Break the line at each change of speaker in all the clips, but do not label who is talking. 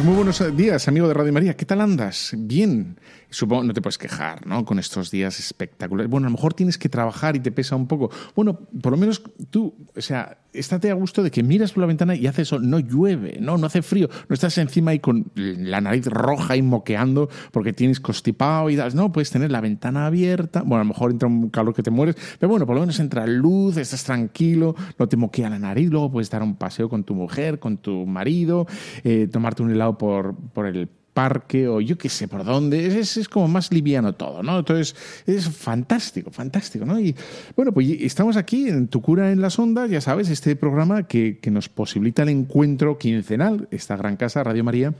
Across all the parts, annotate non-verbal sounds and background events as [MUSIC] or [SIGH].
Pues muy buenos días, amigo de Radio María. ¿Qué tal andas? Bien. Supongo no te puedes quejar, ¿no? Con estos días espectaculares. Bueno, a lo mejor tienes que trabajar y te pesa un poco. Bueno, por lo menos tú, o sea, estate a gusto de que miras por la ventana y hace sol, no llueve, no, no hace frío, no estás encima ahí con la nariz roja y moqueando porque tienes constipado y das, no, puedes tener la ventana abierta. Bueno, a lo mejor entra un calor que te mueres, pero bueno, por lo menos entra luz, estás tranquilo, no te moquea la nariz, luego puedes dar un paseo con tu mujer, con tu marido, eh, tomarte un helado por, por el parque o yo qué sé por dónde, es, es, como más liviano todo, ¿no? Entonces es fantástico, fantástico, ¿no? Y bueno, pues estamos aquí en Tu Cura en las Ondas, ya sabes, este programa que, que nos posibilita el encuentro quincenal, esta gran casa, Radio María,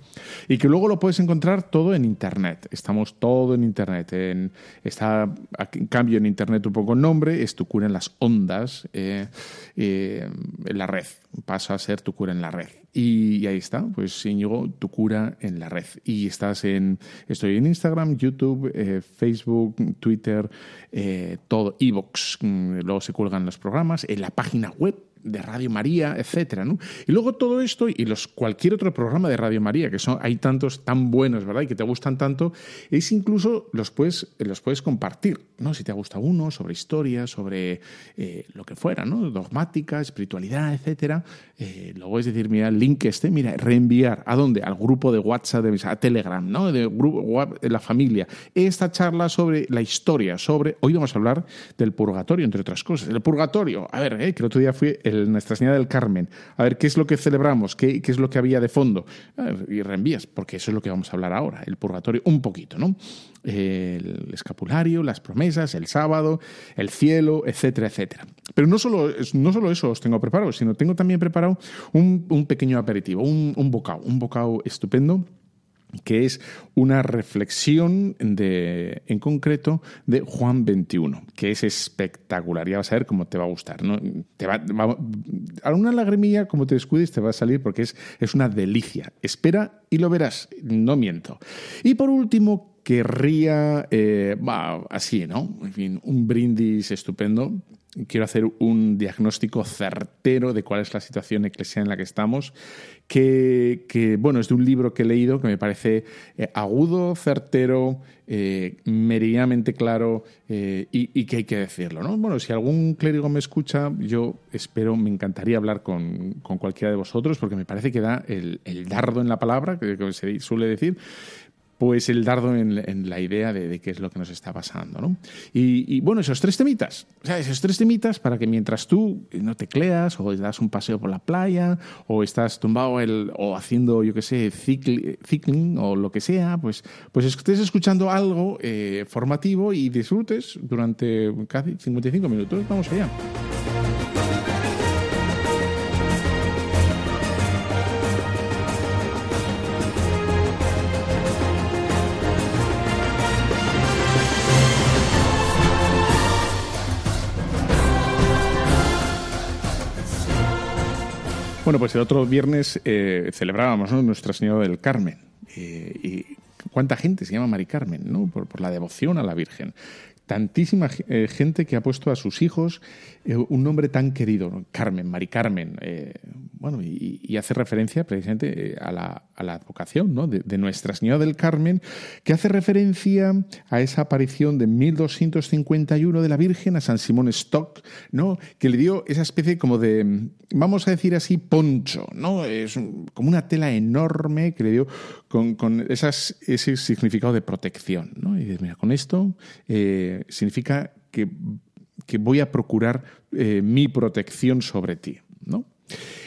y que luego lo puedes encontrar todo en Internet. Estamos todo en Internet. En, está, en cambio, en Internet un poco el nombre, es Tu Cura en las Ondas, eh, eh, en la red, pasa a ser Tu Cura en la red. Y, ahí está, pues Íñigo, tu cura en la red. Y estás en, estoy en Instagram, YouTube, eh, Facebook, Twitter, eh, todo, Evox, mm, luego se cuelgan los programas, en la página web de Radio María, etcétera, ¿no? Y luego todo esto y los cualquier otro programa de Radio María que son hay tantos tan buenos, ¿verdad? Y que te gustan tanto, es incluso los puedes los puedes compartir, ¿no? Si te gusta uno sobre historia, sobre eh, lo que fuera, ¿no? Dogmática, espiritualidad, etcétera. Eh, luego es decir, mira, el link este, mira, reenviar a dónde? Al grupo de WhatsApp de a Telegram, ¿no? De grupo de la familia. Esta charla sobre la historia, sobre hoy vamos a hablar del purgatorio entre otras cosas. El purgatorio, a ver, ¿eh? que el otro día fui Nuestra Señora del Carmen, a ver qué es lo que celebramos, qué, qué es lo que había de fondo, y reenvías, porque eso es lo que vamos a hablar ahora, el purgatorio, un poquito, ¿no? El escapulario, las promesas, el sábado, el cielo, etcétera, etcétera. Pero no solo, no solo eso os tengo preparado, sino tengo también preparado un, un pequeño aperitivo, un, un bocado, un bocado estupendo que es una reflexión de, en concreto de Juan 21, que es espectacular. Ya vas a ver cómo te va a gustar. ¿no? Te va, a una lagrimilla, como te descuides, te va a salir porque es, es una delicia. Espera y lo verás, no miento. Y por último, querría, eh, así, ¿no? En fin, un brindis estupendo quiero hacer un diagnóstico certero de cuál es la situación eclesial en la que estamos, que, bueno, es de un libro que he leído que me parece eh, agudo, certero, eh, meridianamente claro eh, y, que hay que decirlo. ¿no? Bueno, si algún clérigo me escucha, yo espero, me encantaría hablar con, cualquiera de vosotros porque me parece que da el, dardo en la palabra, que se suele decir, pues el dardo en, la idea de, qué es lo que nos está pasando. ¿no? Y, bueno, esos tres temitas, o sea, esos tres temitas para que mientras tú no te cleas o das un paseo por la playa o estás tumbado el, o haciendo, yo qué sé, cycling o lo que sea, pues, pues estés escuchando algo eh, formativo y disfrutes durante casi 55 minutos. Vamos allá. Bueno, pues el otro viernes eh, celebrábamos Nuestra Señora del Carmen. Eh, y cuánta gente se llama Mari Carmen, ¿no? por, la devoción a la Virgen tantísima eh, gente que ha puesto a sus hijos eh, un nombre tan querido, Carmen, Mari Carmen, eh, bueno, y, hace referencia precisamente a la, a la advocación ¿no? de, Nuestra Señora del Carmen, que hace referencia a esa aparición de 1251 de la Virgen a San Simón Stock, ¿no? que le dio esa especie como de, vamos a decir así, poncho, ¿no? es como una tela enorme que le dio con, con esas, ese significado de protección. ¿no? Y dices, mira, con esto significa que, voy a procurar eh, mi protección sobre ti. ¿no?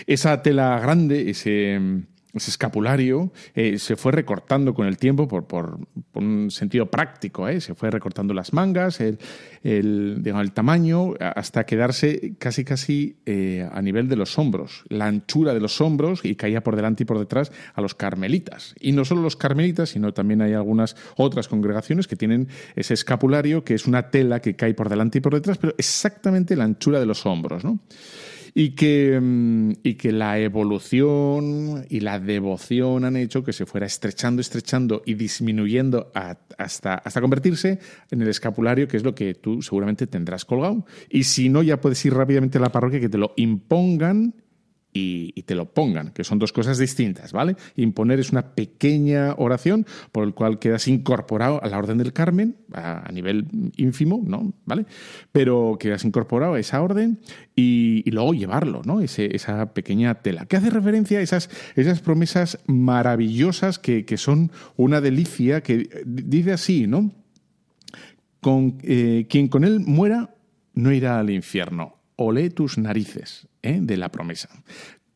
Esa tela grande, ese, ese escapulario eh, se fue recortando con el tiempo por, por, un sentido práctico. ¿eh? Se fue recortando las mangas, el, el, el tamaño, hasta quedarse casi casi eh, a nivel de los hombros, la anchura de los hombros y caía por delante y por detrás a los carmelitas. Y no solo los carmelitas, sino también hay algunas otras congregaciones que tienen ese escapulario, que es una tela que cae por delante y por detrás, pero exactamente la anchura de los hombros. ¿no? Y que, mm, y que la evolución y la devoción han hecho que se fuera estrechando, estrechando y disminuyendo hasta, hasta convertirse en el escapulario, que es lo que tú seguramente tendrás colgado. Y si no, ya puedes ir rápidamente a la parroquia que te lo impongan y, te lo pongan, que son dos cosas distintas, ¿vale? Imponer es una pequeña oración por el cual quedas incorporado a la Orden del Carmen, a, nivel ínfimo, ¿no? ¿Vale? Pero quedas incorporado a esa orden y, luego llevarlo, ¿no? esa pequeña tela, que hace referencia a esas, esas promesas maravillosas que, son una delicia, que dice así, ¿no? Con, eh, quien con él muera no irá al infierno olé tus narices ¿eh? de la promesa.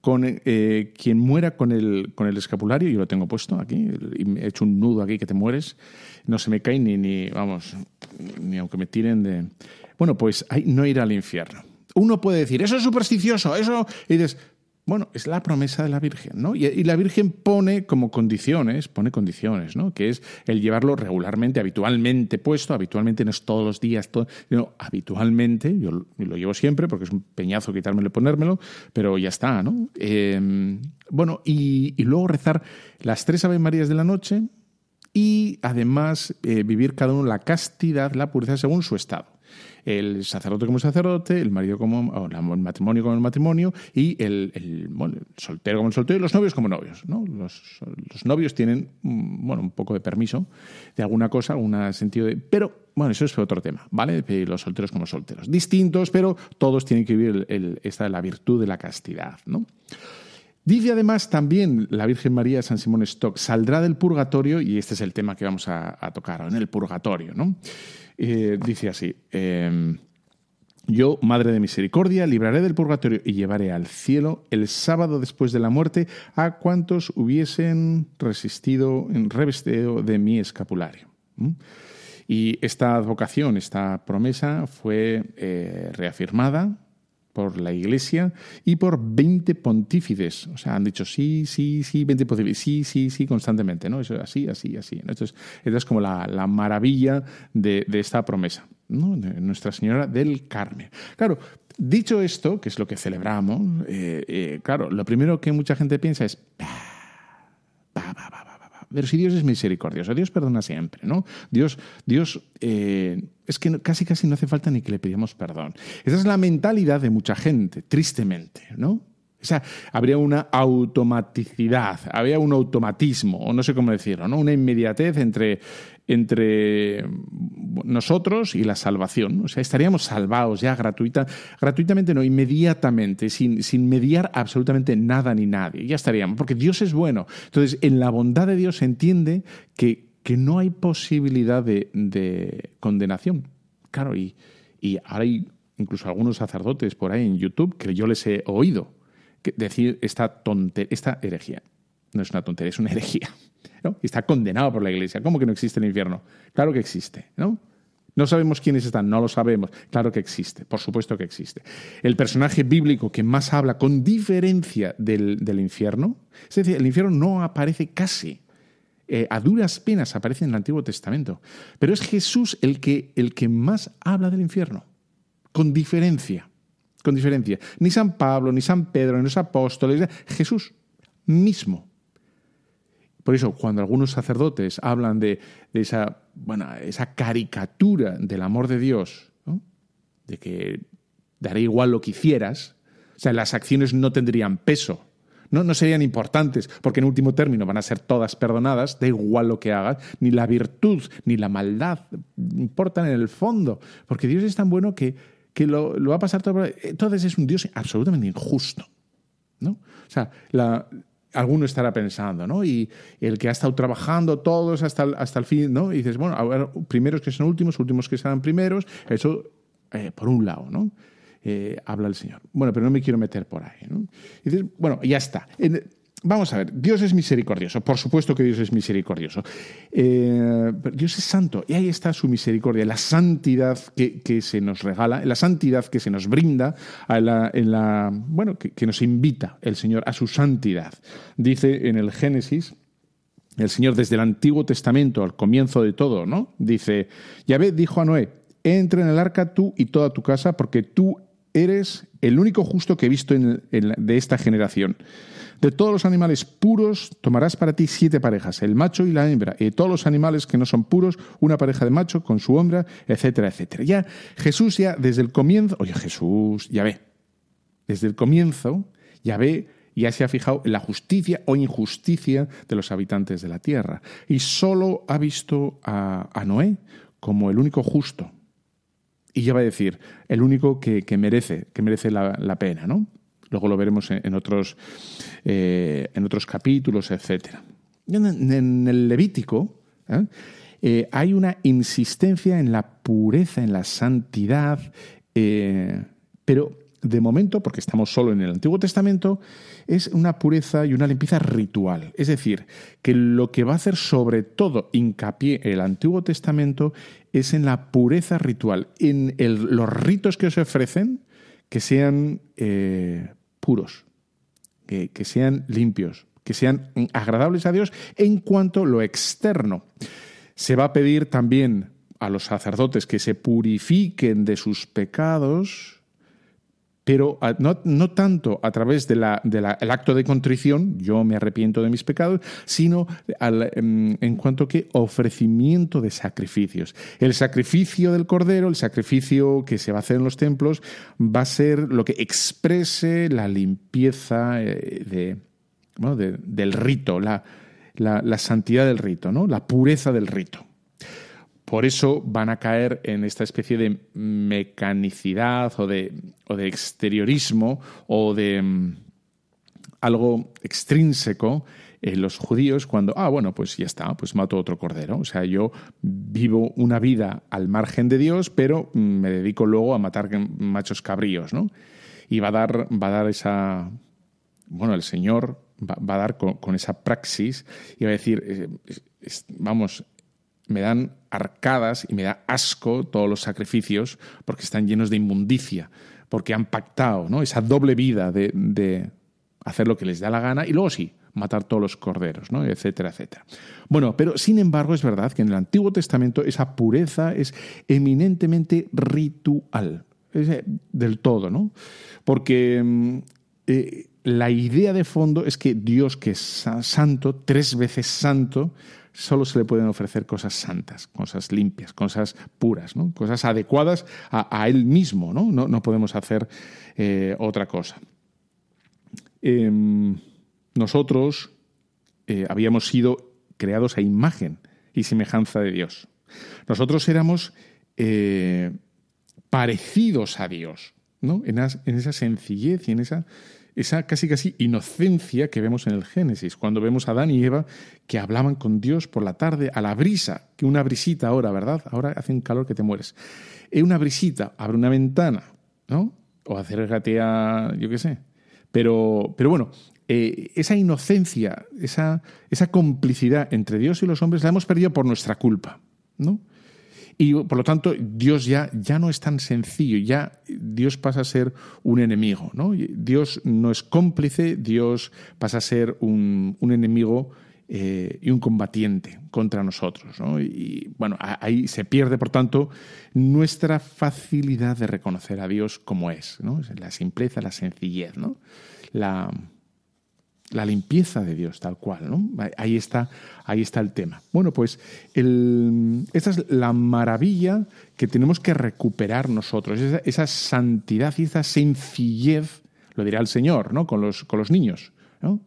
Con, eh, quien muera con el, con el escapulario, yo lo tengo puesto aquí, he hecho un nudo aquí que te mueres, no se me cae ni, ni vamos, ni aunque me tiren de... Bueno, pues no irá al infierno. Uno puede decir, eso es supersticioso, eso... Y dices, bueno, es la promesa de la Virgen, ¿no? Y, la Virgen pone como condiciones, pone condiciones, ¿no? Que es el llevarlo regularmente, habitualmente puesto, habitualmente no es todos los días, habitualmente, yo lo llevo siempre porque es un peñazo quitármelo y ponérmelo, pero ya está, ¿no? Em, bueno, y, luego rezar las tres Ave Marías de la noche y además eh, vivir cada uno la castidad, la pureza según su estado el sacerdote como sacerdote, el marido como el matrimonio como el matrimonio y el, soltero como el soltero y los novios como novios. ¿no? Los, novios tienen mm, bueno, un poco de permiso de alguna cosa, algún sentido de... Pero bueno, eso es otro tema, ¿vale? Los solteros como solteros. Distintos, pero todos tienen que vivir el, esta la virtud de la castidad, ¿no? Dice además también la Virgen María San Simón Stock, saldrá del purgatorio, y este es el tema que vamos a, a tocar, en el purgatorio, ¿no? Eh, dice así, em, yo, Madre de Misericordia, libraré del purgatorio y llevaré al cielo el sábado después de la muerte a cuantos hubiesen resistido en revesteo de mi escapulario. Y esta advocación, esta promesa fue eh, reafirmada por la Iglesia y por 20 pontífices. O sea, han dicho sí, sí, sí, 20 pontífices, sí, sí, sí, constantemente, ¿no? Eso así, así, así. Entonces, esta es como la, maravilla de, esta promesa, ¿no? De Nuestra Señora del Carmen. Claro, dicho esto, que es lo que celebramos, eh, eh, claro, lo primero que mucha gente piensa es... Pero si Dios es misericordioso, Dios perdona siempre, ¿no? Dios, Dios eh, es que casi casi no hace falta ni que le pidamos perdón. Esa es la mentalidad de mucha gente, tristemente, ¿no? O sea, habría una automaticidad, habría un automatismo, o no sé cómo decirlo, ¿no? Una inmediatez entre, entre nosotros y la salvación. O sea, estaríamos salvados ya gratuita, gratuitamente, no, inmediatamente, sin, sin mediar absolutamente nada ni nadie. Ya estaríamos, porque Dios es bueno. Entonces, en la bondad de Dios se entiende que, que no hay posibilidad de, de condenación. Claro, y, y ahora hay incluso algunos sacerdotes por ahí en YouTube que yo les he oído decir esta tontería, esta herejía. No es una tontería, es una herejía. ¿no? Está condenado por la Iglesia. ¿Cómo que no existe el infierno? Claro que existe, ¿no? No sabemos quiénes están, no lo sabemos. Claro que existe, por supuesto que existe. El personaje bíblico que más habla con diferencia del, infierno, es decir, el infierno no aparece casi. Eh, a duras penas aparece en el Antiguo Testamento. Pero es Jesús el que, el que más habla del infierno, con diferencia con diferencia. Ni San Pablo, ni San Pedro, ni los apóstoles, Jesús mismo. Por eso, cuando algunos sacerdotes hablan de, esa, bueno, esa caricatura del amor de Dios, de que daré igual lo que hicieras, o sea, las acciones no tendrían peso, no, no serían importantes, porque en último término van a ser todas perdonadas, da igual lo que hagas, ni la virtud, ni la maldad importan en el fondo, porque Dios es tan bueno que que lo, va a pasar todo. Entonces es un Dios absolutamente injusto. ¿no? O sea, alguno estará pensando, ¿no? Y el que ha estado trabajando todos hasta el, hasta el fin, ¿no? Y dices, bueno, a ver, primeros que son últimos, últimos que serán primeros, eso eh, por un lado, ¿no? Eh, habla el Señor. Bueno, pero no me quiero meter por ahí, ¿no? Y dices, bueno, ya está. Vamos a ver, Dios es misericordioso, por supuesto que Dios es misericordioso. Eh, Dios es santo y ahí está su misericordia, la santidad que, se nos regala, la santidad que se nos brinda, en la, bueno, que, nos invita el Señor a su santidad. Dice en el Génesis, el Señor desde el Antiguo Testamento, al comienzo de todo, ¿no? Dice, Yahvé dijo a Noé, entra en el arca tú y toda tu casa, porque tú eres el único justo que he visto de esta generación. De todos los animales puros tomarás para ti siete parejas, el macho y la hembra, y de todos los animales que no son puros, una pareja de macho con su hembra, etcétera, etcétera. Ya Jesús ya desde el comienzo, oye Jesús, ya ve, desde el comienzo ya ve ya se ha fijado en la justicia o injusticia de los habitantes de la tierra. Y solo ha visto a, Noé como el único justo. Y ya va a decir, el único que, merece, que merece la, la, pena, ¿no? Luego lo veremos en, otros, eh, en otros capítulos, etc. En, el Levítico ¿eh? Eh, hay una insistencia en la pureza, en la santidad, pero de momento, porque estamos solo en el Antiguo Testamento, es una pureza y una limpieza ritual. Es decir, que lo que va a hacer sobre todo hincapié el Antiguo Testamento es en la pureza ritual, en los ritos que se ofrecen, que sean puros, que, sean limpios, que sean agradables a Dios en cuanto a lo externo. Se va a pedir también a los sacerdotes que se purifiquen de sus pecados, pero no, tanto a través del acto de contrición, yo me arrepiento de mis pecados, sino em, en, cuanto que ofrecimiento de sacrificios. El sacrificio del cordero, el sacrificio que se va a hacer en los templos, va a ser lo que exprese la limpieza eh, del rito, la, la, santidad del rito, ¿no? la pureza del rito. Por eso van a caer en esta especie de mecanicidad o de, o de exteriorismo o de mm, algo extrínseco en los judíos cuando, ah, bueno, pues ya está, pues mato otro cordero. O sea, yo vivo una vida al margen de Dios, pero mm, me dedico luego a matar machos cabríos, ¿no? Y va a dar, va a dar esa, bueno, el Señor va, a dar con, esa praxis y va a decir, eh, vamos, me dan arcadas y me da asco todos los sacrificios porque están llenos de inmundicia, porque han pactado ¿no? esa doble vida de, hacer lo que les da la gana y luego sí, matar todos los corderos, ¿no? etcétera, etcétera. Bueno, pero sin embargo es verdad que en el Antiguo Testamento esa pureza es eminentemente ritual, eh, del todo, ¿no? Porque mm, eh, la idea de fondo es que Dios, que es santo, tres veces santo, solo se le pueden ofrecer cosas santas, cosas limpias, cosas puras, ¿no? cosas adecuadas a, él mismo. No, no, podemos hacer eh, otra cosa. Em, nosotros eh, habíamos sido creados a imagen y semejanza de Dios. Nosotros éramos eh, parecidos a Dios, ¿no? en, esa sencillez y en esa esa casi casi inocencia que vemos en el Génesis, cuando vemos a Adán y Eva que hablaban con Dios por la tarde a la brisa, que una brisita ahora, ¿verdad? Ahora hace un calor que te mueres. Es una brisita, abre una ventana, ¿no? O hacer gatea, yo qué sé. Pero, pero bueno, eh, esa inocencia, esa, esa complicidad entre Dios y los hombres la hemos perdido por nuestra culpa, ¿no? Y por lo tanto, Dios ya, ya no es tan sencillo, ya Dios pasa a ser un enemigo. ¿no? Dios no es cómplice, Dios pasa a ser un, enemigo eh, y un combatiente contra nosotros. ¿no? Y bueno, ahí se pierde, por tanto, nuestra facilidad de reconocer a Dios como es. ¿no? La simpleza, la sencillez, ¿no? la, la limpieza de Dios, tal cual. ¿no? Ahí, está, ahí está el tema. Bueno, pues esa es la maravilla que tenemos que recuperar nosotros, esa, santidad y esa sencillez, lo dirá el Señor, ¿no? con, los, con los niños. ¿no?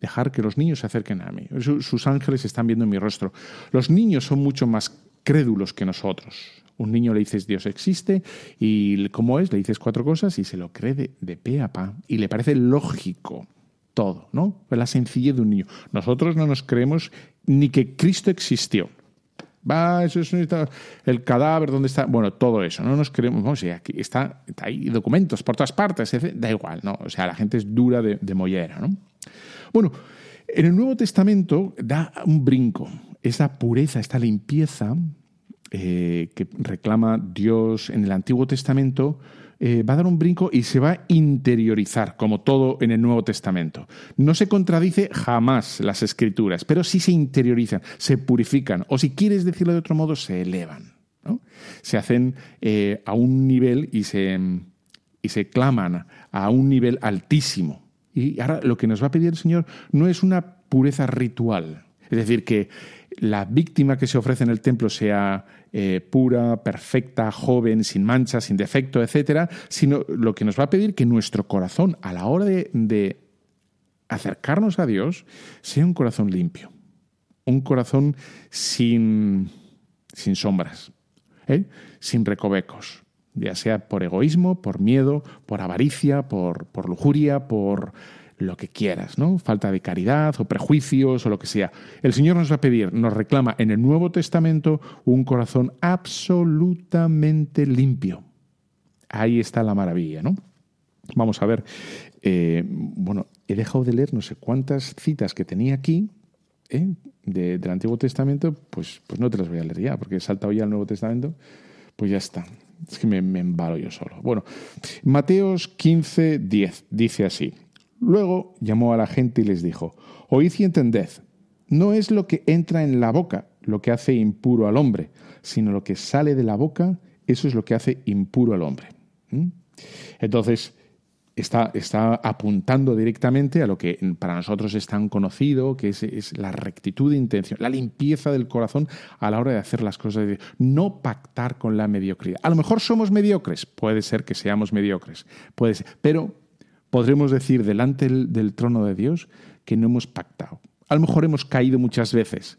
Dejar que los niños se acerquen a mí. Sus ángeles están viendo en mi rostro. Los niños son mucho más crédulos que nosotros. Un niño le dices Dios existe y cómo es, le dices cuatro cosas y se lo cree de, de pe a pa y le parece lógico todo, ¿no? La sencillez de un niño. Nosotros no nos creemos ni que Cristo existió. Va, eso es el cadáver, ¿dónde está? Bueno, todo eso, no nos creemos, vamos, sea, aquí está, hay documentos por todas partes, da igual, ¿no? O sea, la gente es dura de, mollera, ¿no? Bueno, En el Nuevo Testamento da un brinco. Esa pureza, esta limpieza eh, que reclama Dios en el Antiguo Testamento, eh, va a dar un brinco y se va a interiorizar, como todo en el Nuevo Testamento. No se contradice jamás las escrituras, pero sí se interiorizan, se purifican, o si quieres decirlo de otro modo, se elevan. Se hacen eh, a un nivel y se, y se claman a un nivel altísimo. Y ahora lo que nos va a pedir el Señor no es una pureza ritual, es decir, que la víctima que se ofrece en el templo sea eh, pura, perfecta, joven, sin manchas, sin defecto, etcétera, sino lo que nos va a pedir que nuestro corazón, a la hora de, acercarnos a Dios, sea un corazón limpio, un corazón sin, sin sombras, ¿eh? sin recovecos, ya sea por egoísmo, por miedo, por avaricia, por, por lujuria, por lo que quieras, ¿no? Falta de caridad o prejuicios o lo que sea. El Señor nos va a pedir, nos reclama en el Nuevo Testamento un corazón absolutamente limpio. Ahí está la maravilla, ¿no? Vamos a ver. Eh, bueno, he dejado de leer no sé cuántas citas que tenía aquí ¿eh? del Antiguo Testamento, pues, pues no te las voy a leer ya, porque he saltado ya al Nuevo Testamento, pues ya está. Es que me, me embalo yo solo. Bueno, Mateos 15, 10 dice así. Luego llamó a la gente y les dijo, Oíd y entended, no es lo que entra en la boca lo que hace impuro al hombre, sino lo que sale de la boca, eso es lo que hace impuro al hombre. ¿Mm? Entonces, está, está, apuntando directamente a lo que para nosotros es tan conocido, que es, la rectitud de intención, la limpieza del corazón a la hora de hacer las cosas, de no pactar con la mediocridad. A lo mejor somos mediocres, puede ser que seamos mediocres, puede ser, pero podremos decir delante del, trono de Dios que no hemos pactado. A lo mejor hemos caído muchas veces,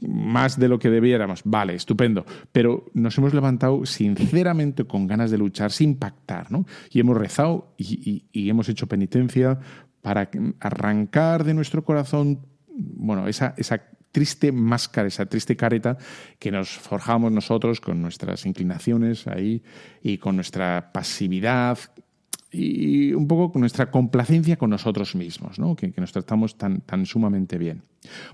más de lo que debiéramos, vale, estupendo, pero nos hemos levantado sinceramente con ganas de luchar, sin pactar, ¿no? Y hemos rezado y, hemos hecho penitencia para arrancar de nuestro corazón, bueno, esa, esa triste máscara, esa triste careta que nos forjamos nosotros con nuestras inclinaciones ahí y con nuestra pasividad, y un poco con nuestra complacencia con nosotros mismos, ¿no? que, nos tratamos tan, tan sumamente bien.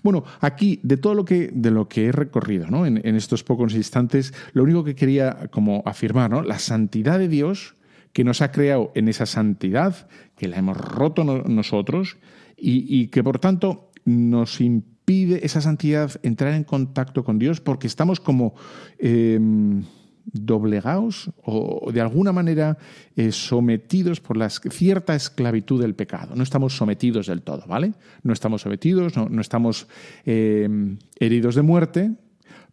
Bueno, aquí, de todo lo que, de lo que he recorrido ¿no? en, estos pocos instantes, lo único que quería como afirmar, ¿no? la santidad de Dios que nos ha creado en esa santidad, que la hemos roto nosotros y, que por tanto nos impide esa santidad entrar en contacto con Dios porque estamos como... Em, doblegados o de alguna manera eh, sometidos por la cierta esclavitud del pecado. No estamos sometidos del todo, ¿vale? No estamos sometidos, no, estamos em, heridos de muerte,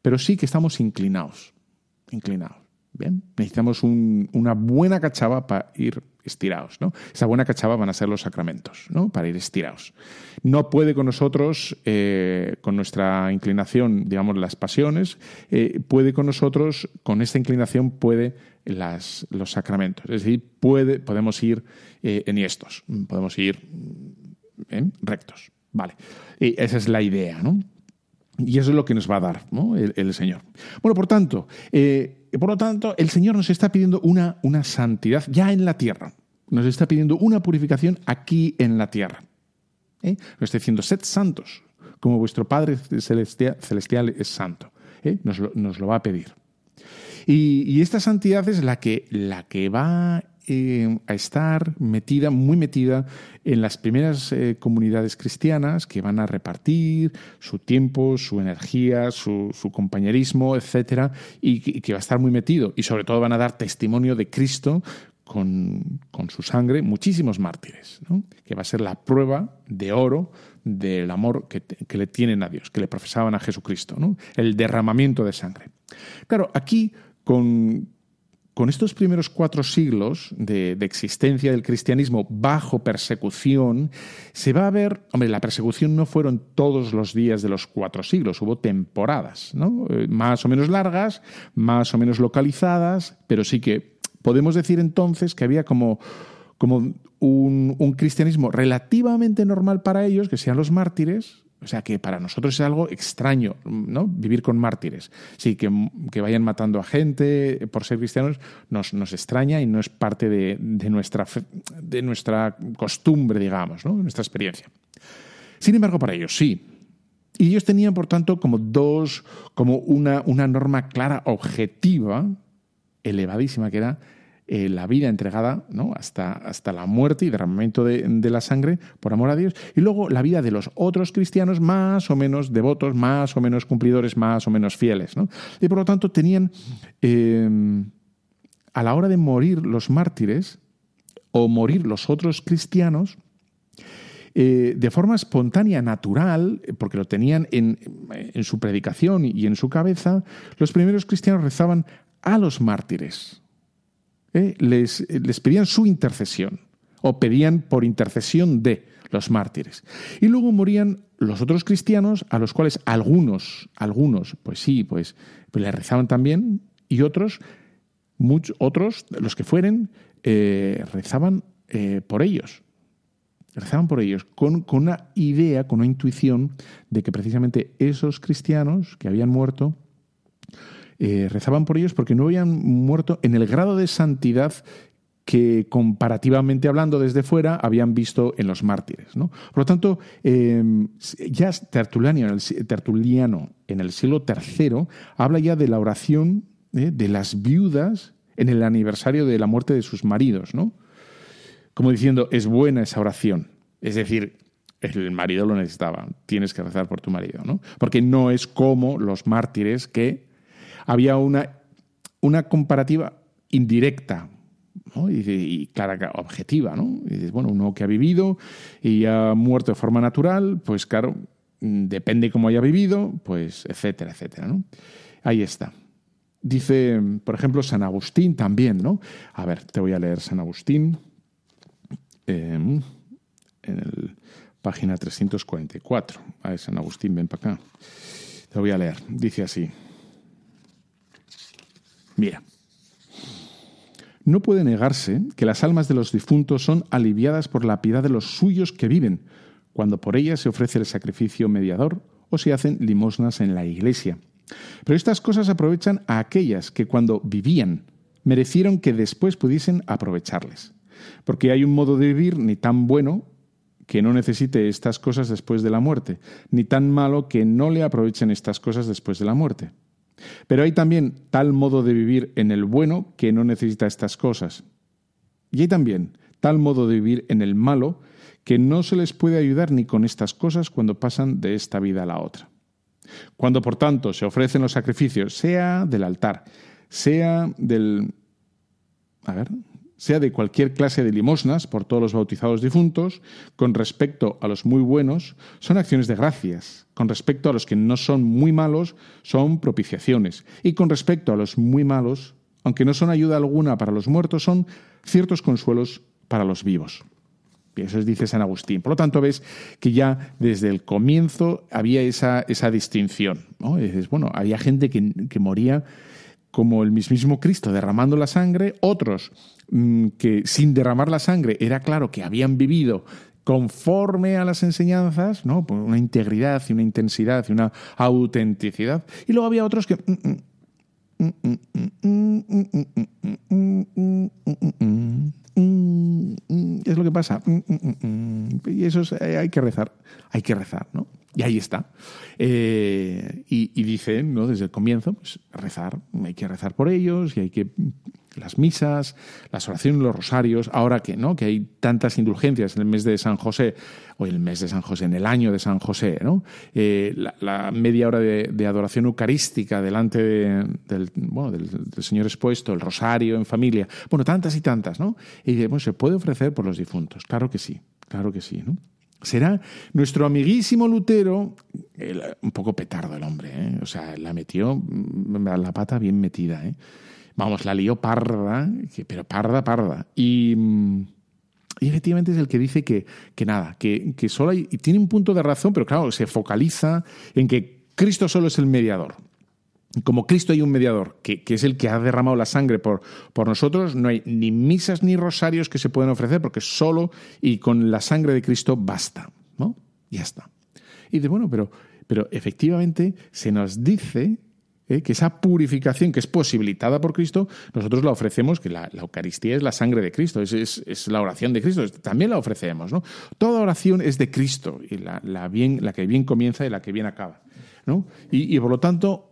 pero sí que estamos inclinados. Inclinados. Bien, necesitamos una buena cachava para ir estirados. ¿no? Esa buena cachava van a ser los sacramentos, ¿no? para ir estirados. No puede con nosotros, eh, con nuestra inclinación, digamos, las pasiones, eh, puede con nosotros, con esta inclinación puede las, los sacramentos. Es decir, puede, podemos ir eh, enhiestos, podemos ir rectos. Vale. Y esa es la idea, ¿no? Y eso es lo que nos va a dar el, Señor. Bueno, por tanto, por lo tanto, el Señor nos está pidiendo una, una santidad ya en la tierra. Nos está pidiendo una purificación aquí en la tierra. ¿Eh? Nos está diciendo, sed santos, como vuestro Padre celestial, es santo. ¿Eh? Nos, lo, va a pedir. Y, esta santidad es la que, la que va eh, a estar metida, muy metida en las primeras eh, comunidades cristianas que van a repartir su tiempo, su energía, su, compañerismo, etcétera, y, que va a estar muy metido. Y sobre todo van a dar testimonio de Cristo con, su sangre muchísimos mártires, que va a ser la prueba de oro del amor que, le tienen a Dios, que le profesaban a Jesucristo, el derramamiento de sangre. Claro, aquí con, con estos primeros cuatro siglos de, existencia del cristianismo bajo persecución, se va a ver, hombre, la persecución no fueron todos los días de los cuatro siglos, hubo temporadas, ¿no? Eh, más o menos largas, más o menos localizadas, pero sí que podemos decir entonces que había como, como un, cristianismo relativamente normal para ellos, que sean los mártires, o sea, que para nosotros es algo extraño, ¿no? Vivir con mártires. Sí, que, vayan matando a gente por ser cristianos nos, nos extraña y no es parte de, nuestra, de nuestra costumbre, digamos, ¿no? nuestra experiencia. Sin embargo, para ellos sí. Y ellos tenían, por tanto, como dos, como una, una norma clara, objetiva, elevadísima, que era eh, la vida entregada ¿no? hasta, hasta la muerte y derramamiento de, la sangre por amor a Dios, y luego la vida de los otros cristianos más o menos devotos, más o menos cumplidores, más o menos fieles. Y por lo tanto tenían, eh, a la hora de morir los mártires o morir los otros cristianos, eh, de forma espontánea, natural, porque lo tenían en, en, su predicación y en su cabeza, los primeros cristianos rezaban a los mártires. ¿Eh? les, pedían su intercesión o pedían por intercesión de los mártires. Y luego morían los otros cristianos, a los cuales algunos, algunos, pues sí, pues, pues rezaban también, y otros, muchos, otros, los que fueren, eh, rezaban eh, por ellos. Rezaban por ellos, con, con una idea, con una intuición de que precisamente esos cristianos que habían muerto eh, rezaban por ellos porque no habían muerto en el grado de santidad que comparativamente hablando desde fuera habían visto en los mártires. ¿no? Por lo tanto, eh, ya Tertuliano en, el, Tertuliano en el siglo III habla ya de la oración ¿eh? de las viudas en el aniversario de la muerte de sus maridos, ¿no? Como diciendo, es buena esa oración. Es decir, el marido lo necesitaba, tienes que rezar por tu marido, ¿no? Porque no es como los mártires que había una, una comparativa indirecta y, clara, objetiva. ¿no? Y dices, bueno, uno que ha vivido y ha muerto de forma natural, pues claro, depende cómo haya vivido, pues etcétera, etcétera. Ahí está. Dice, por ejemplo, San Agustín también, ¿no? A ver, te voy a leer San Agustín eh, en el página 344. A ver, San Agustín, ven para acá. Te voy a leer. Dice así. Mira, no puede negarse que las almas de los difuntos son aliviadas por la piedad de los suyos que viven, cuando por ellas se ofrece el sacrificio mediador o se hacen limosnas en la iglesia. Pero estas cosas aprovechan a aquellas que cuando vivían merecieron que después pudiesen aprovecharles. Porque hay un modo de vivir ni tan bueno que no necesite estas cosas después de la muerte, ni tan malo que no le aprovechen estas cosas después de la muerte. Pero hay también tal modo de vivir en el bueno que no necesita estas cosas. Y hay también tal modo de vivir en el malo que no se les puede ayudar ni con estas cosas cuando pasan de esta vida a la otra. Cuando, por tanto, se ofrecen los sacrificios, sea del altar, sea del... A ver, sea de cualquier clase de limosnas por todos los bautizados difuntos, con respecto a los muy buenos, son acciones de gracias, con respecto a los que no son muy malos, son propiciaciones, y con respecto a los muy malos, aunque no son ayuda alguna para los muertos, son ciertos consuelos para los vivos. Y eso dice San Agustín. Por lo tanto, ves que ya desde el comienzo había esa, esa distinción. ¿no? Y bueno, había gente que, que moría como el mismísimo Cristo derramando la sangre, otros mmm, que sin derramar la sangre era claro que habían vivido conforme a las enseñanzas, ¿no? Por una integridad y una intensidad y una autenticidad. Y luego había otros que es lo que pasa. Y eso es, hay que rezar, hay que rezar, ¿no? Y ahí está. Eh, y, y dice, ¿no? desde el comienzo, pues rezar, hay que rezar por ellos y hay que las misas, las oraciones, los rosarios, ahora que, ¿no? que hay tantas indulgencias en el mes de San José, o el mes de San José, en el año de San José, ¿no? Eh, la, media hora de, adoración eucarística delante de, del, bueno, del, Señor expuesto, el rosario en familia, bueno, tantas y tantas, ¿no? Y dice, bueno, se puede ofrecer por los difuntos, claro que sí, claro que sí, ¿no? Será nuestro amiguísimo Lutero, un poco petardo el hombre, ¿eh? o sea, la metió la pata bien metida, ¿eh? vamos, la lió parda, pero parda, parda. Y, y efectivamente es el que dice que, que nada, que, que solo hay, y tiene un punto de razón, pero claro, se focaliza en que Cristo solo es el mediador. Como Cristo hay un mediador, que, que, es el que ha derramado la sangre por, por nosotros, no hay ni misas ni rosarios que se puedan ofrecer, porque solo y con la sangre de Cristo basta, ¿no? Ya está. Y de bueno, pero, pero efectivamente se nos dice ¿eh? que esa purificación que es posibilitada por Cristo, nosotros la ofrecemos, que la, Eucaristía es la sangre de Cristo, es, la oración de Cristo, también la ofrecemos. ¿no? Toda oración es de Cristo, y la, bien, la que bien comienza y la que bien acaba. ¿no? y, por lo tanto,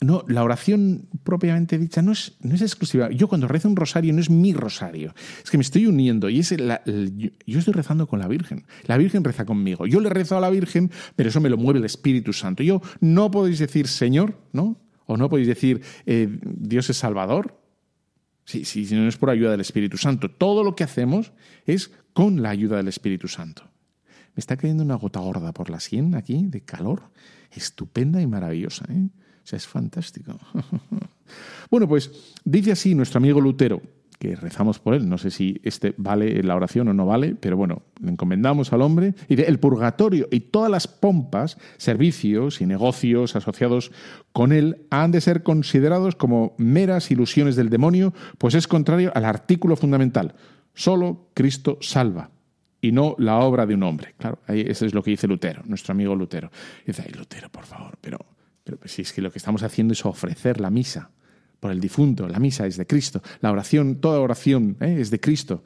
no, la oración propiamente dicha no es, no es exclusiva. Yo cuando rezo un rosario no es mi rosario, es que me estoy uniendo y es yo estoy rezando con la Virgen. La Virgen reza conmigo. Yo le rezo a la Virgen, pero eso me lo mueve el Espíritu Santo. Yo no podéis decir Señor, ¿no? O no podéis decir eh, Dios es Salvador. Si, si no es por ayuda del Espíritu Santo. Todo lo que hacemos es con la ayuda del Espíritu Santo. Me está cayendo una gota gorda por la sien aquí de calor, estupenda y maravillosa. ¿eh? Es fantástico. [LAUGHS] bueno, pues dice así nuestro amigo Lutero, que rezamos por él. No sé si este vale la oración o no vale, pero bueno, le encomendamos al hombre. Y el purgatorio y todas las pompas, servicios y negocios asociados con él han de ser considerados como meras ilusiones del demonio, pues es contrario al artículo fundamental. Solo Cristo salva y no la obra de un hombre. Claro, eso es lo que dice Lutero, nuestro amigo Lutero. dice, ay, Lutero, por favor, pero pero pues, si es que lo que estamos haciendo es ofrecer la misa por el difunto, la misa es de Cristo, la oración, toda oración ¿eh? es de Cristo.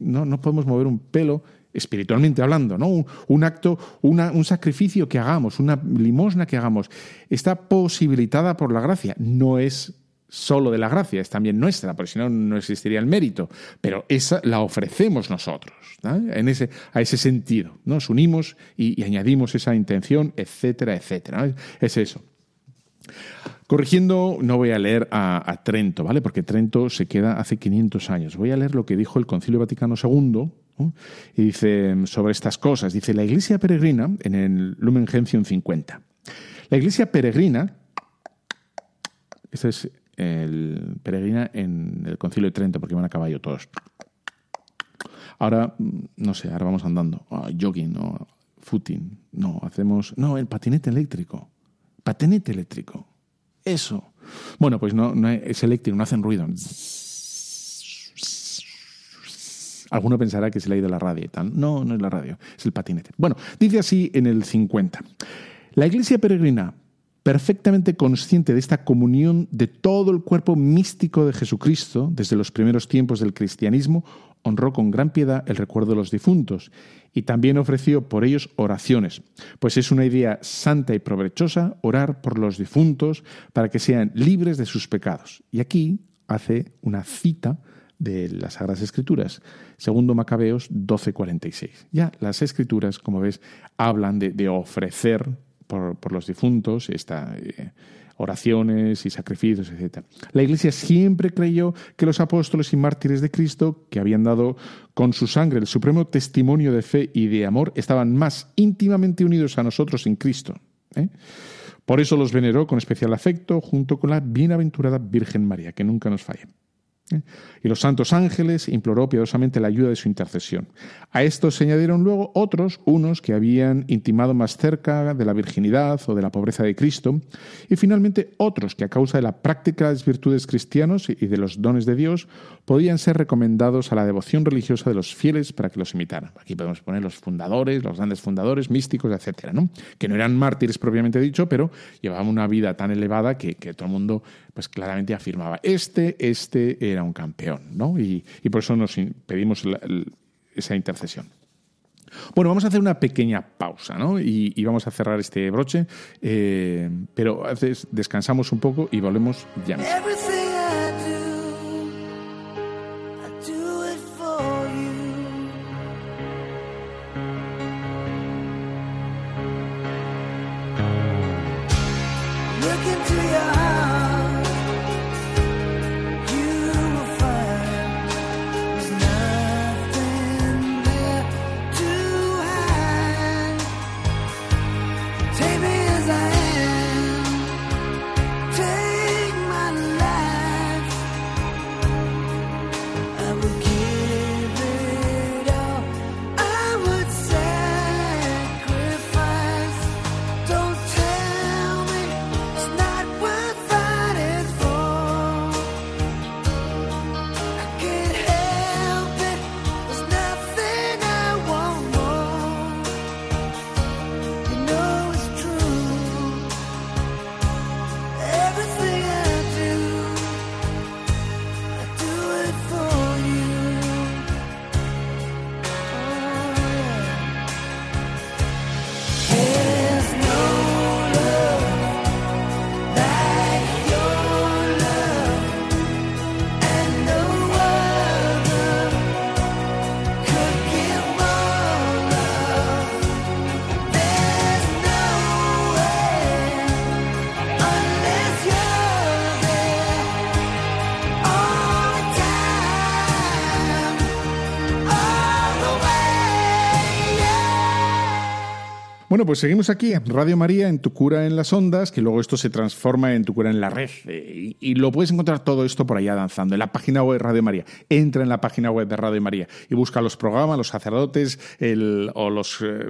no, no podemos mover un pelo espiritualmente hablando, ¿no? Un, acto, un sacrificio que hagamos, una limosna que hagamos, está posibilitada por la gracia. No es solo de la gracia, es también nuestra, porque si no, no existiría el mérito. Pero esa la ofrecemos nosotros, en ese, a ese sentido. Nos unimos y, añadimos esa intención, etcétera, etcétera. Es eso. Corrigiendo, no voy a leer a, Trento, ¿vale? Porque Trento se queda hace 500 años. Voy a leer lo que dijo el Concilio Vaticano II, y dice sobre estas cosas. Dice, la Iglesia peregrina, en el Lumen Gentium 50. La Iglesia peregrina, ese es el peregrina en el concilio de Trento, porque van a caballo todos. Ahora, no sé, ahora vamos andando, jogging o footing. No, hacemos. No, el patinete eléctrico. Patinete eléctrico. Eso. Bueno, pues no, no es eléctrico, no hacen ruido. Alguno pensará que se le ha ido la radio y tal. No, no es la radio, es el patinete. Bueno, dice así en el 50. La iglesia peregrina perfectamente consciente de esta comunión de todo el cuerpo místico de Jesucristo desde los primeros tiempos del cristianismo, honró con gran piedad el recuerdo de los difuntos y también ofreció por ellos oraciones, pues es una idea santa y provechosa orar por los difuntos para que sean libres de sus pecados. Y aquí hace una cita de las Sagradas Escrituras, segundo Macabeos 12:46. Ya las Escrituras, como ves, hablan de, de ofrecer por, los difuntos, eh, oraciones y sacrificios, etc. La Iglesia siempre creyó que los apóstoles y mártires de Cristo, que habían dado con su sangre el supremo testimonio de fe y de amor, estaban más íntimamente unidos a nosotros en Cristo. ¿eh? Por eso los veneró con especial afecto junto con la bienaventurada Virgen María, que nunca nos falle. Y los santos ángeles imploró piadosamente la ayuda de su intercesión. A estos se añadieron luego otros, unos que habían intimado más cerca de la virginidad o de la pobreza de Cristo, y finalmente otros que a causa de la práctica de las virtudes cristianos y de los dones de Dios podían ser recomendados a la devoción religiosa de los fieles para que los imitaran. Aquí podemos poner los fundadores, los grandes fundadores, místicos, etcétera, ¿no? que no eran mártires propiamente dicho, pero llevaban una vida tan elevada que, que todo el mundo pues claramente afirmaba, este, este era un campeón, ¿no? Y, por eso nos pedimos esa intercesión. Bueno, vamos a hacer una pequeña pausa, ¿no? Y, vamos a cerrar este broche, eh, pero descansamos un poco y volvemos ya. Pues seguimos aquí Radio María, en Tu Cura en las Ondas, que luego esto se transforma en Tu Cura en la Red. Y, lo puedes encontrar todo esto por allá danzando, en la página web de Radio María. Entra en la página web de Radio María y busca los programas, los sacerdotes o los eh,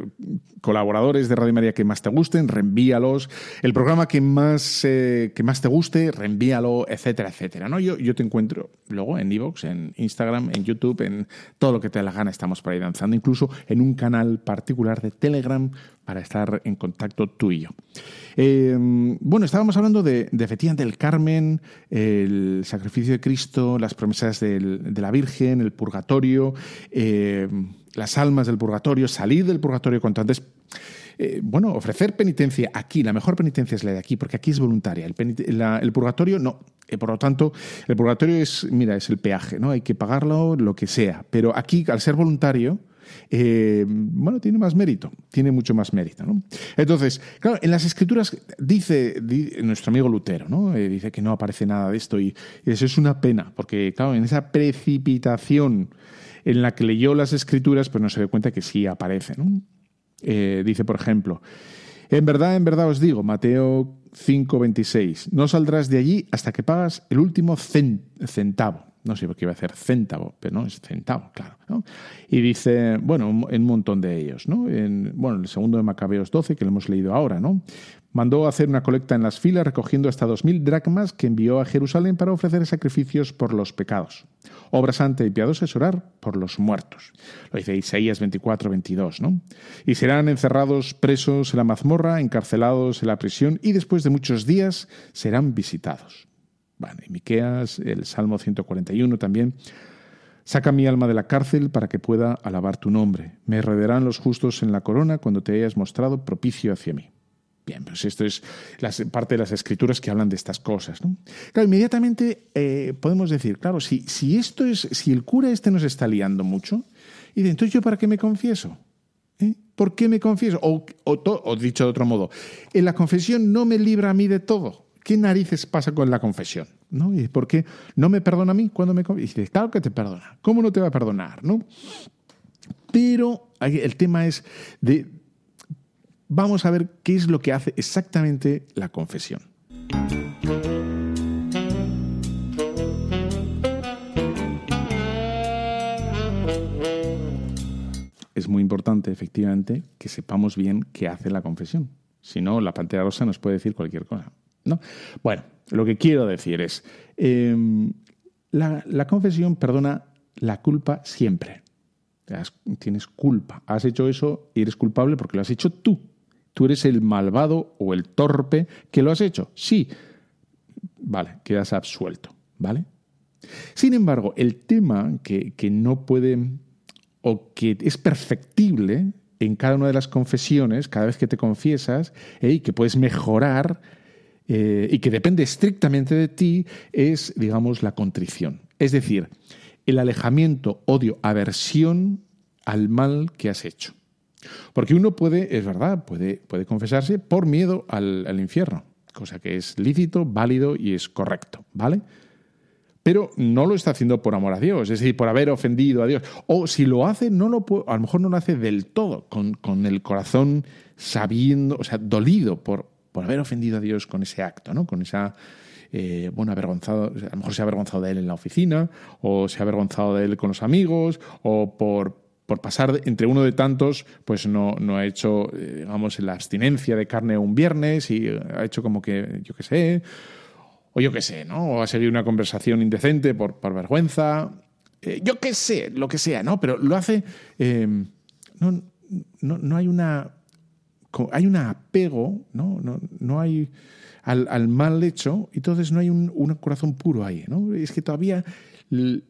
colaboradores de Radio María que más te gusten, reenvíalos. El programa que más, eh, que más te guste, reenvíalo, etcétera, etcétera. ¿no? Yo, yo te encuentro luego en Evox, en Instagram, en YouTube, en todo lo que te dé la gana. Estamos por ahí danzando, incluso en un canal particular de Telegram para estar en contacto tú y yo. Eh, bueno, estábamos hablando de, de efectivamente el Carmen, el sacrificio de Cristo, las promesas de la Virgen, el purgatorio, eh, las almas del purgatorio, salir del purgatorio cuanto antes. Eh, bueno, ofrecer penitencia aquí, la mejor penitencia es la de aquí, porque aquí es voluntaria. El, purgatorio no. por lo tanto, el purgatorio es, mira, es el peaje, ¿no? Hay que pagarlo, lo que sea. Pero aquí, al ser voluntario, eh, bueno, tiene más mérito, tiene mucho más mérito. ¿no? Entonces, claro, en las escrituras dice, nuestro amigo Lutero, ¿no? Eh, dice que no aparece nada de esto y, eso es una pena, porque claro, en esa precipitación en la que leyó las escrituras, pues no se dio cuenta que sí aparece. ¿no? Eh, dice, por ejemplo, en verdad, en verdad os digo, Mateo 5:26, no saldrás de allí hasta que pagas el último centavo. No sé por qué iba a ser céntavo, pero no, es centavo, claro. Y dice, bueno, en un montón de ellos, ¿no? En, bueno, el segundo de Macabeos 12, que lo hemos leído ahora, ¿no? Mandó hacer una colecta en las filas recogiendo hasta dos mil dracmas que envió a Jerusalén para ofrecer sacrificios por los pecados. Obra santa y piadosa es orar por los muertos. Lo dice Isaías 24, 22, ¿no? Y serán encerrados presos en la mazmorra, encarcelados en la prisión y después de muchos días serán visitados. Bueno, y Miqueas, el Salmo 141 también. Saca mi alma de la cárcel para que pueda alabar tu nombre. Me rodearán los justos en la corona cuando te hayas mostrado propicio hacia mí. Bien, pues esto es parte de las escrituras que hablan de estas cosas. ¿no? Claro, inmediatamente eh, podemos decir, claro, si, si esto es, si el cura este nos está liando mucho, y entonces yo para qué me confieso. ¿Eh? ¿Por qué me confieso? O, o dicho de otro modo, en la confesión no me libra a mí de todo. ¿Qué narices pasa con la confesión? ¿No? ¿Y por qué no me perdona a mí cuando me Y dice, claro que te perdona. ¿Cómo no te va a perdonar? ¿No? Pero el tema es de. Vamos a ver qué es lo que hace exactamente la confesión. Es muy importante, efectivamente, que sepamos bien qué hace la confesión. Si no, la pantalla rosa nos puede decir cualquier cosa. ¿No? Bueno, lo que quiero decir es, em, la, confesión perdona la culpa siempre. Tienes culpa. Has hecho eso y eres culpable porque lo has hecho tú. Tú eres el malvado o el torpe que lo has hecho. Sí. Vale, quedas absuelto. ¿Vale? Sin embargo, el tema que, no puede o que es perfectible en cada una de las confesiones, cada vez que te confiesas, y que puedes mejorar, eh, y que depende estrictamente de ti es, digamos, la contrición. Es decir, el alejamiento, odio, aversión al mal que has hecho. Porque uno puede, es verdad, puede, puede confesarse por miedo al, al infierno, cosa que es lícito, válido y es correcto, ¿vale? pero no lo está haciendo por amor a Dios, es decir, por haber ofendido a Dios. O si lo hace, no lo a lo mejor no lo hace del todo, con, con, el corazón sabiendo, o sea, dolido por, por haber ofendido a Dios con ese acto, ¿no? Con esa eh, bueno, avergonzado, a lo mejor se ha avergonzado de él en la oficina, o se ha avergonzado de él con los amigos, o por, por pasar entre uno de tantos, pues no, no ha hecho, eh, digamos, la abstinencia de carne un viernes y ha hecho como que, yo qué sé, o yo qué sé, ¿no? O ha seguido una conversación indecente por, por vergüenza, eh, yo qué sé, lo que sea, ¿no? Pero lo hace, no, no, no hay una hay un apego, ¿no? No, no hay al, mal hecho, entonces no hay un, corazón puro ahí, ¿no? Es que todavía le,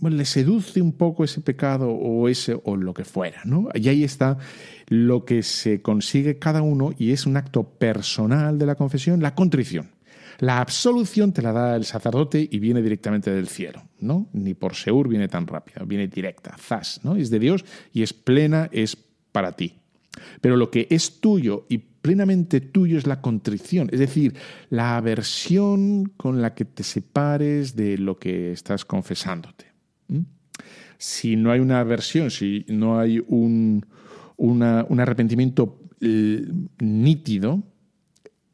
le seduce un poco ese pecado o ese o lo que fuera, ¿no? Y ahí está lo que se consigue cada uno y es un acto personal de la confesión, la contrición. La absolución te la da el sacerdote y viene directamente del cielo, ¿no? Ni por Seur viene tan rápido, viene directa, zas, ¿no? Es de Dios y es plena, es para ti. Pero lo que es tuyo y plenamente tuyo es la contrición, es decir, la aversión con la que te separes de lo que estás confesándote. Si no hay una aversión, si no hay un, un arrepentimiento nítido,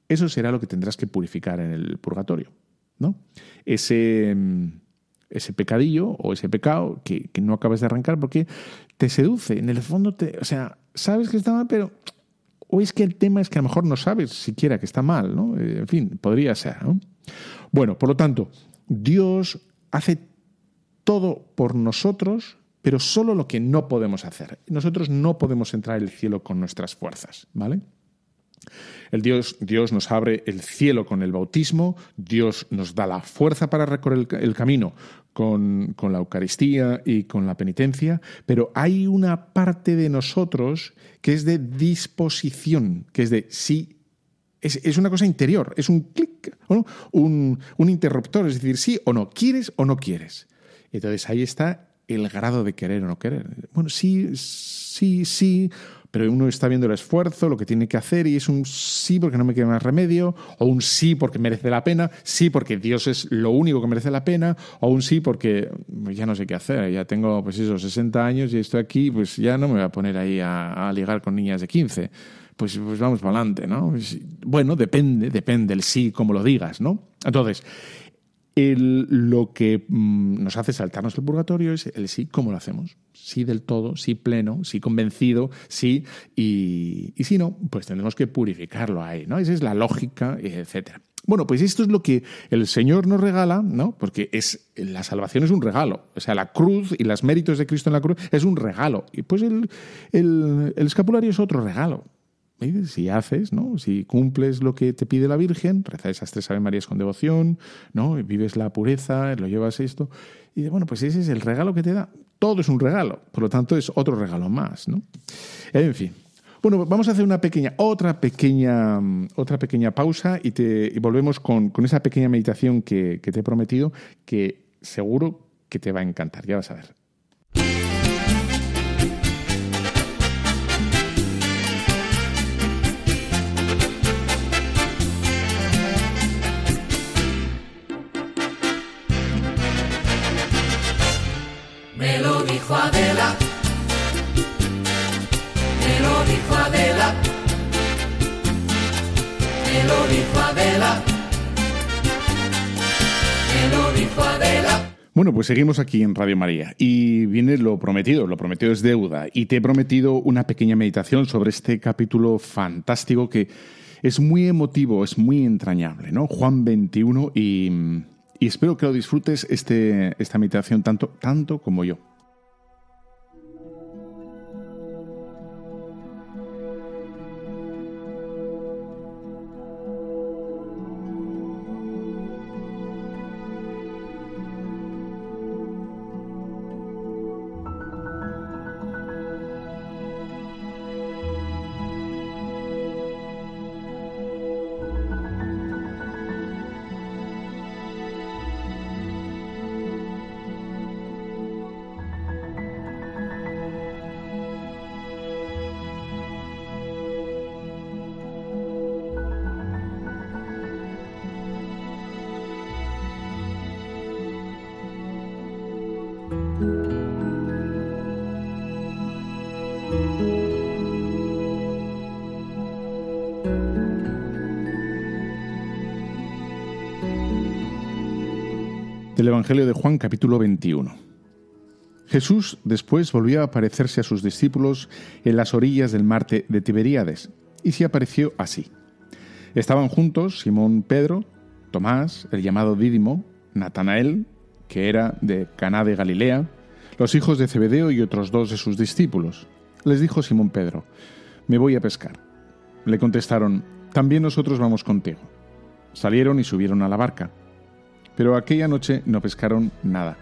eso será lo que tendrás que purificar en el purgatorio. ¿no? Ese, ese pecadillo o ese pecado que, que, no acabas de arrancar porque te seduce. En el fondo, te, o sea, sabes que está mal, pero. O es que el tema es que a lo mejor no sabes siquiera que está mal, ¿no? Eh, en fin, podría ser, ¿no? Bueno, por lo tanto, Dios hace todo por nosotros, pero solo lo que no podemos hacer. Nosotros no podemos entrar al cielo con nuestras fuerzas, ¿vale? El Dios, Dios nos abre el cielo con el bautismo, Dios nos da la fuerza para recorrer el, camino con, con, la Eucaristía y con la penitencia, pero hay una parte de nosotros que es de disposición, que es de sí, es, es una cosa interior, es un clic, un, un interruptor, es decir, sí o no, quieres o no quieres. Entonces ahí está el grado de querer o no querer. Bueno, sí, sí, sí, pero uno está viendo el esfuerzo, lo que tiene que hacer y es un sí porque no me queda más remedio, o un sí porque merece la pena, sí porque Dios es lo único que merece la pena, o un sí porque ya no sé qué hacer, ya tengo pues eso, 60 años y estoy aquí, pues ya no me voy a poner ahí a, ligar con niñas de 15. Pues, pues vamos para adelante, ¿no? Pues, bueno, depende, depende el sí, como lo digas, ¿no? Entonces, el, lo que mm, nos hace saltarnos el purgatorio es el sí, ¿cómo lo hacemos? Sí del todo, sí pleno, sí convencido, sí, y, y si no, pues tendremos que purificarlo ahí, ¿no? Esa es la lógica, etcétera. Bueno, pues esto es lo que el Señor nos regala, ¿no? Porque es, la salvación es un regalo. O sea, la cruz y los méritos de Cristo en la cruz es un regalo. Y pues el, el, el escapulario es otro regalo. Si haces, ¿no? Si cumples lo que te pide la Virgen, rezas esas tres Ave Marías con devoción, ¿no? Vives la pureza, lo llevas esto. Y bueno, pues ese es el regalo que te da. Todo es un regalo, por lo tanto es otro regalo más, ¿no? En fin. Bueno, vamos a hacer una pequeña, otra pequeña, otra pequeña pausa y, te, volvemos con, con, esa pequeña meditación que, que te he prometido, que seguro que te va a encantar. Ya vas a ver. Bueno, pues seguimos aquí en Radio María y viene lo prometido, lo prometido es deuda y te he prometido una pequeña meditación sobre este capítulo fantástico que es muy emotivo, es muy entrañable, ¿no? Juan 21 y, espero que lo disfrutes este, esta meditación tanto, tanto como yo. Evangelio de Juan capítulo 21. Jesús después volvió a aparecerse a sus discípulos en las orillas del mar de Tiberíades, y se apareció así. Estaban juntos Simón Pedro, Tomás, el llamado Dídimo, Natanael, que era de Caná de Galilea, los hijos de Zebedeo y otros dos de sus discípulos. Les dijo Simón Pedro, Me voy a pescar. Le contestaron, También nosotros vamos contigo. Salieron y subieron a la barca pero aquella noche no pescaron nada.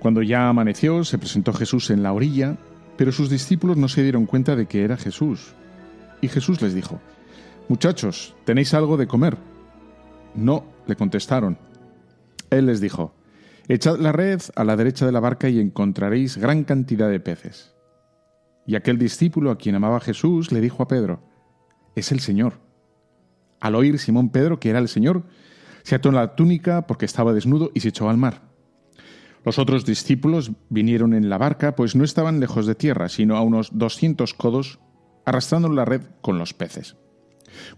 Cuando ya amaneció, se presentó Jesús en la orilla, pero sus discípulos no se dieron cuenta de que era Jesús. Y Jesús les dijo, Muchachos, ¿tenéis algo de comer? No, le contestaron. Él les dijo, Echad la red a la derecha de la barca y encontraréis gran cantidad de peces. Y aquel discípulo a quien amaba Jesús le dijo a Pedro, Es el Señor. Al oír Simón Pedro que era el Señor, se ató la túnica porque estaba desnudo y se echó al mar. Los otros discípulos vinieron en la barca, pues no estaban lejos de tierra, sino a unos doscientos codos arrastrando la red con los peces.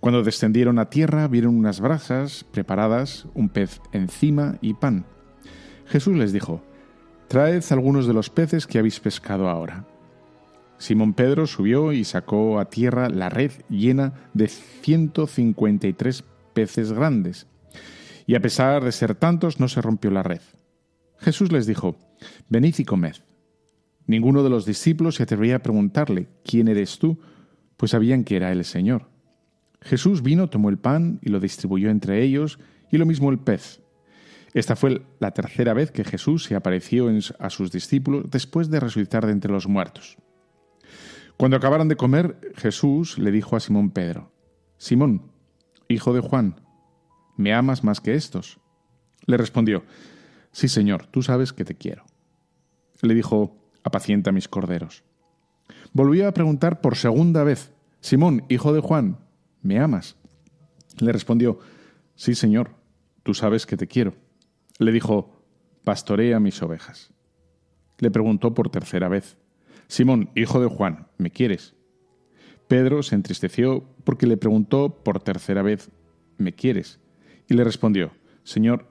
Cuando descendieron a tierra vieron unas brasas preparadas, un pez encima y pan. Jesús les dijo, Traed algunos de los peces que habéis pescado ahora. Simón Pedro subió y sacó a tierra la red llena de 153 peces grandes. Y a pesar de ser tantos, no se rompió la red. Jesús les dijo, Venid y comed. Ninguno de los discípulos se atrevía a preguntarle, ¿quién eres tú? Pues sabían que era el Señor. Jesús vino, tomó el pan y lo distribuyó entre ellos, y lo mismo el pez. Esta fue la tercera vez que Jesús se apareció a sus discípulos después de resucitar de entre los muertos. Cuando acabaron de comer, Jesús le dijo a Simón Pedro, Simón, hijo de Juan, ¿me amas más que estos? Le respondió, Sí, Señor, tú sabes que te quiero. Le dijo, apacienta mis corderos. Volvió a preguntar por segunda vez, Simón, hijo de Juan, ¿me amas? Le respondió, Sí, Señor, tú sabes que te quiero. Le dijo, pastorea mis ovejas. Le preguntó por tercera vez, Simón, hijo de Juan, ¿me quieres? Pedro se entristeció porque le preguntó por tercera vez, ¿me quieres? Y le respondió, Señor,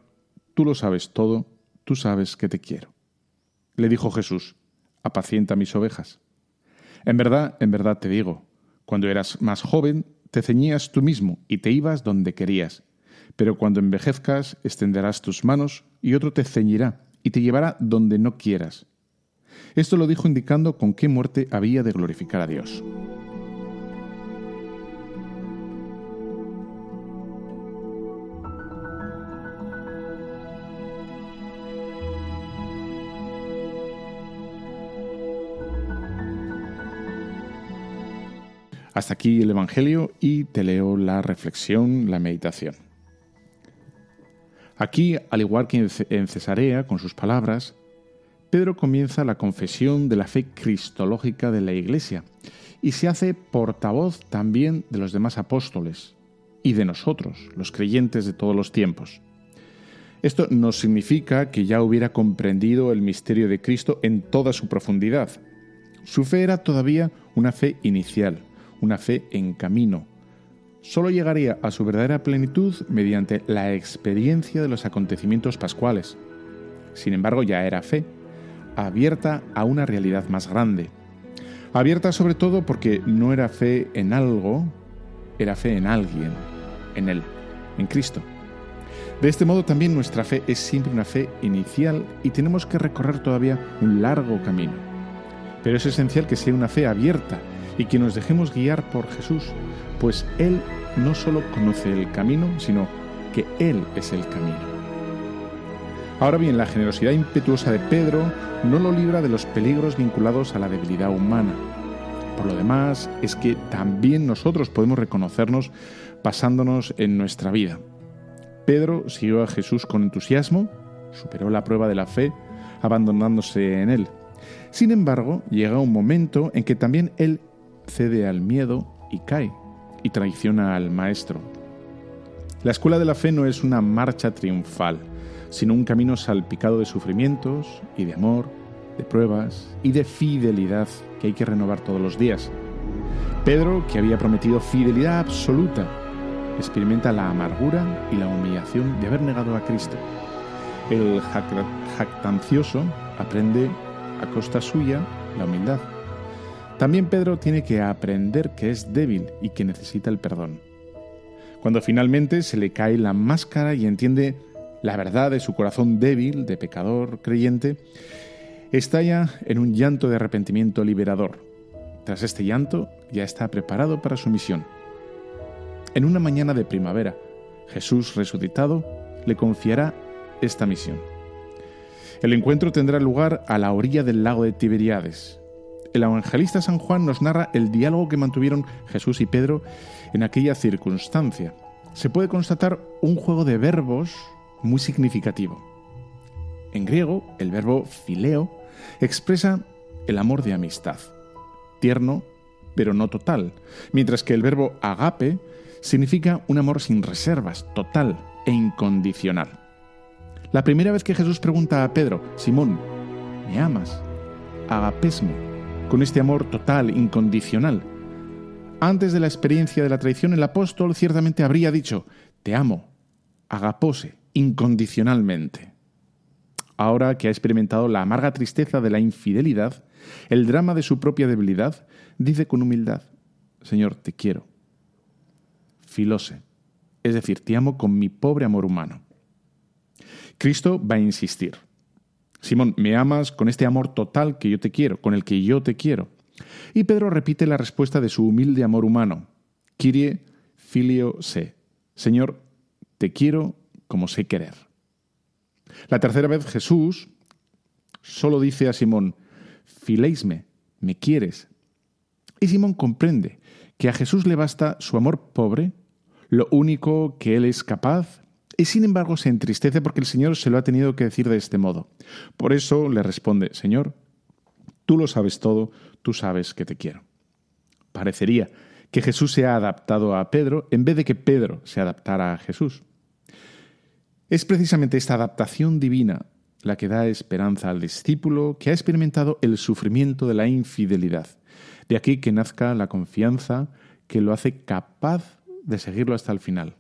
tú lo sabes todo, tú sabes que te quiero. Le dijo Jesús, apacienta mis ovejas. En verdad, en verdad te digo, cuando eras más joven, te ceñías tú mismo y te ibas donde querías. Pero cuando envejezcas, extenderás tus manos y otro te ceñirá y te llevará donde no quieras. Esto lo dijo indicando con qué muerte había de glorificar a Dios. Hasta aquí el Evangelio y te leo la reflexión, la meditación. Aquí, al igual que en Cesarea, con sus palabras, Pedro comienza la confesión de la fe cristológica de la Iglesia y se hace portavoz también de los demás apóstoles y de nosotros, los creyentes de todos los tiempos. Esto no significa que ya hubiera comprendido el misterio de Cristo en toda su profundidad. Su fe era todavía una fe inicial, una fe en camino. Solo llegaría a su verdadera plenitud mediante la experiencia de los acontecimientos pascuales. Sin embargo, ya era fe, abierta a una realidad más grande. Abierta sobre todo porque no era fe en algo, era fe en alguien, en Él, en Cristo. De este modo también nuestra fe es siempre una fe inicial y tenemos que recorrer todavía un largo camino. Pero es esencial que sea una fe abierta y que nos dejemos guiar por Jesús, pues Él no solo conoce el camino, sino que Él es el camino. Ahora bien, la generosidad impetuosa de Pedro no lo libra de los peligros vinculados a la debilidad humana. Por lo demás, es que también nosotros podemos reconocernos pasándonos en nuestra vida. Pedro siguió a Jesús con entusiasmo, superó la prueba de la fe, abandonándose en él. Sin embargo, llega un momento en que también él cede al miedo y cae, y traiciona al Maestro. La escuela de la fe no es una marcha triunfal, sino un camino salpicado de sufrimientos y de amor, de pruebas y de fidelidad que hay que renovar todos los días. Pedro, que había prometido fidelidad absoluta, experimenta la amargura y la humillación de haber negado a Cristo. El jactancioso aprende a costa suya la humildad. También Pedro tiene que aprender que es débil y que necesita el perdón. Cuando finalmente se le cae la máscara y entiende la verdad de su corazón débil, de pecador creyente, estalla en un llanto de arrepentimiento liberador. Tras este llanto, ya está preparado para su misión. En una mañana de primavera, Jesús resucitado le confiará esta misión. El encuentro tendrá lugar a la orilla del lago de Tiberíades. El evangelista San Juan nos narra el diálogo que mantuvieron Jesús y Pedro en aquella circunstancia. Se puede constatar un juego de verbos muy significativo. En griego, el verbo fileo expresa el amor de amistad, tierno pero no total, mientras que el verbo agape significa un amor sin reservas, total e incondicional. La primera vez que Jesús pregunta a Pedro, Simón, ¿me amas? Agapesme, con este amor total, incondicional. Antes de la experiencia de la traición, el apóstol ciertamente habría dicho, te amo, agapose, incondicionalmente. Ahora que ha experimentado la amarga tristeza de la infidelidad, el drama de su propia debilidad, dice con humildad, Señor, te quiero. Filose, es decir, te amo con mi pobre amor humano. Cristo va a insistir. Simón, me amas con este amor total que yo te quiero, con el que yo te quiero. Y Pedro repite la respuesta de su humilde amor humano. Kyrie filio se. Señor, te quiero como sé querer. La tercera vez Jesús solo dice a Simón, fileisme, me quieres. Y Simón comprende que a Jesús le basta su amor pobre, lo único que él es capaz, y sin embargo se entristece porque el Señor se lo ha tenido que decir de este modo. Por eso le responde, Señor, tú lo sabes todo, tú sabes que te quiero. Parecería que Jesús se ha adaptado a Pedro en vez de que Pedro se adaptara a Jesús. Es precisamente esta adaptación divina la que da esperanza al discípulo que ha experimentado el sufrimiento de la infidelidad. De aquí que nazca la confianza que lo hace capaz de seguirlo hasta el final.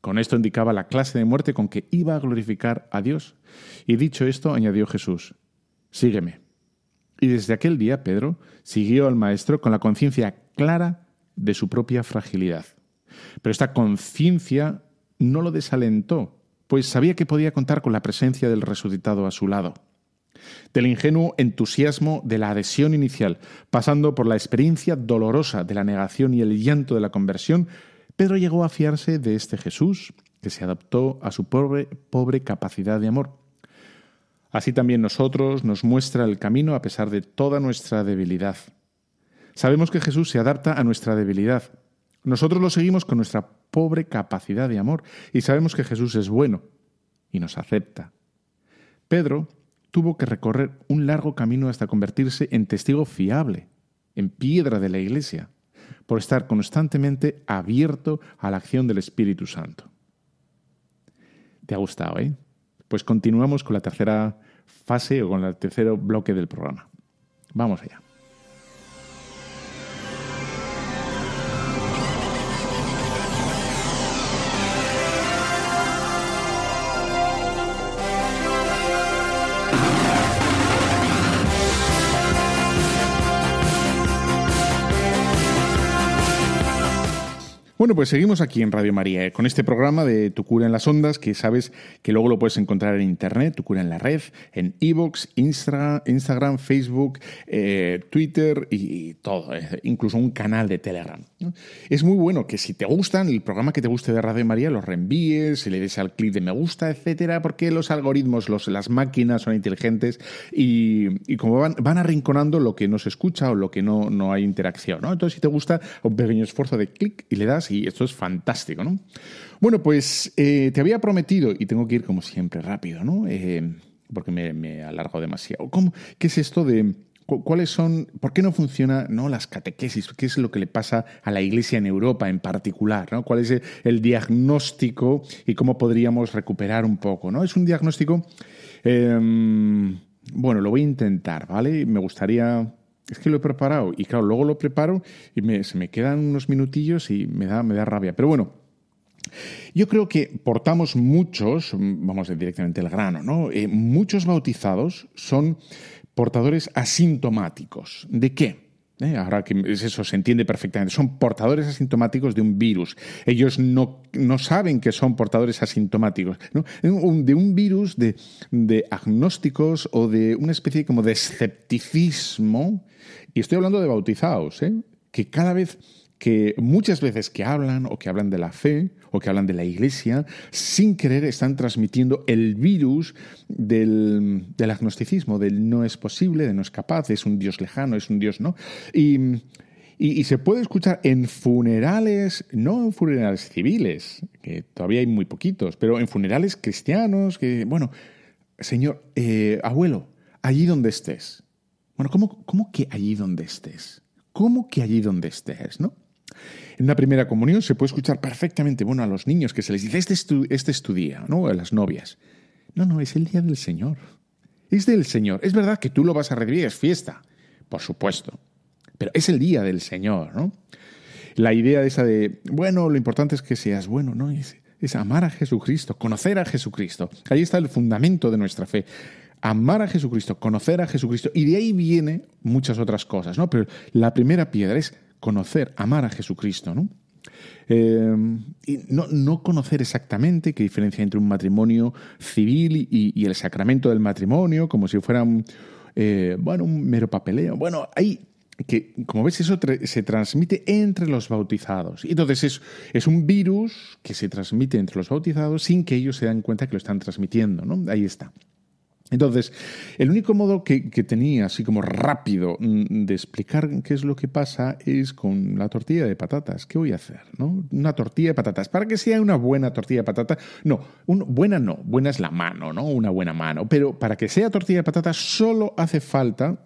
Con esto indicaba la clase de muerte con que iba a glorificar a Dios. Y dicho esto, añadió Jesús, Sígueme. Y desde aquel día Pedro siguió al Maestro con la conciencia clara de su propia fragilidad. Pero esta conciencia no lo desalentó, pues sabía que podía contar con la presencia del resucitado a su lado. Del ingenuo entusiasmo de la adhesión inicial, pasando por la experiencia dolorosa de la negación y el llanto de la conversión, Pedro llegó a fiarse de este Jesús, que se adaptó a su pobre, pobre capacidad de amor Así también nosotros nos muestra el camino a pesar de toda nuestra debilidad. Sabemos que Jesús se adapta a nuestra debilidad. Nosotros lo seguimos con nuestra pobre capacidad de amor y sabemos que Jesús es bueno y nos acepta. Pedro tuvo que recorrer un largo camino hasta convertirse en testigo fiable, en piedra de la Iglesia, por estar constantemente abierto a la acción del Espíritu Santo. ¿Te ha gustado, eh? Pues continuamos con la tercera fase o con el tercer bloque del programa. Vamos allá. Bueno, pues seguimos aquí en Radio María eh, con este programa de Tu cura en las ondas, que sabes que luego lo puedes encontrar en internet, Tu cura en la red, en Evox, Instagram, Facebook, eh, Twitter y, todo, eh, incluso un canal de Telegram. Es muy bueno que si te gustan, el programa que te guste de Radio María, lo reenvíes, le des al clic de me gusta, etcétera, porque los algoritmos, los, las máquinas son inteligentes y, como van, van, arrinconando lo que no se escucha o lo que no, no hay interacción. Entonces, si te gusta, un pequeño esfuerzo de clic y le das y esto es fantástico, ¿no? Bueno, pues eh, te había prometido, y tengo que ir como siempre rápido, ¿no? Eh, porque me, alargo demasiado. ¿Cómo, ¿Qué es esto de cuáles son, por qué no funciona ¿no? las catequesis? ¿Qué es lo que le pasa a la Iglesia en Europa en particular? ¿no? ¿Cuál es el, diagnóstico y cómo podríamos recuperar un poco? ¿no? Es un diagnóstico, em, bueno, lo voy a intentar, ¿vale? Me gustaría es que lo he preparado y claro, luego lo preparo y se me quedan unos minutillos y me da, me da rabia. Pero bueno, yo creo que portamos muchos, vamos directamente al grano, ¿no? Eh, muchos bautizados son portadores asintomáticos. ¿De qué? ¿Eh? ahora que eso se entiende perfectamente, son portadores asintomáticos de un virus. Ellos no, no saben que son portadores asintomáticos, de un virus de, de, agnósticos o de una especie como de escepticismo. Y estoy hablando de bautizados, ¿eh? que cada vez que muchas veces que hablan o que hablan de la fe o que hablan de la iglesia, sin querer están transmitiendo el virus del, agnosticismo, del no es posible, de no es capaz, es un Dios lejano, es un Dios no. Y, y, se puede escuchar en funerales, no en funerales civiles, que todavía hay muy poquitos, pero en funerales cristianos, que, bueno, Señor, eh, abuelo, allí donde estés. Bueno, ¿cómo, ¿cómo que allí donde estés? ¿Cómo que allí donde estés, no? En una primera comunión se puede escuchar perfectamente, bueno, a los niños que se les dice, este es tu, este día, ¿no? A las novias. No, no, es el día del Señor. Es del Señor. Es verdad que tú lo vas a recibir, es fiesta, por supuesto. Pero es el día del Señor, ¿no? la idea esa de, bueno, lo importante es que seas bueno, ¿no? Es, es amar a Jesucristo, conocer a Jesucristo. Ahí está el fundamento de nuestra fe amar a Jesucristo, conocer a Jesucristo, y de ahí viene muchas otras cosas, ¿no? Pero la primera piedra es conocer, amar a Jesucristo, ¿no? Eh, y no, no, conocer exactamente qué diferencia entre un matrimonio civil y, el sacramento del matrimonio, como si fuera un, eh, bueno, un mero papeleo. Bueno, hay que, como ves, eso se transmite entre los bautizados. Y entonces es, es, un virus que se transmite entre los bautizados sin que ellos se den cuenta que lo están transmitiendo, ¿no? Ahí está. Entonces, el único modo que, tenía, así como rápido, mm, de explicar qué es lo que pasa es con la tortilla de patatas. ¿Qué voy a hacer? ¿no? Una tortilla de patatas. Para que sea una buena tortilla de patatas, no, buena no, buena es la mano, ¿no? Una buena mano. Pero para que sea tortilla de patatas solo hace falta,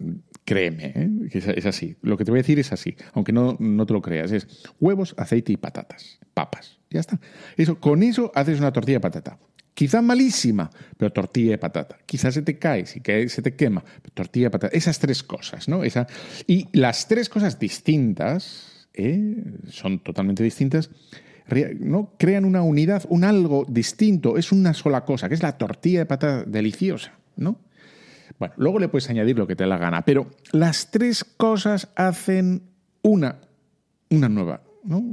créeme, ¿eh? que es, así. Lo que te voy a decir es así, aunque no, no te lo creas. Es huevos, aceite y patatas, papas. Ya está. Eso, con eso haces una tortilla de patata. Quizá malísima, pero tortilla de patata. Quizás se te cae, si se te quema, pero tortilla de patata. Esas tres cosas, ¿no? Esa, y las tres cosas distintas, ¿eh? son totalmente distintas, ¿no? crean una unidad, un algo distinto. Es una sola cosa, que es la tortilla de patata deliciosa, ¿no? Bueno, luego le puedes añadir lo que te dé la gana, pero las tres cosas hacen una, una nueva,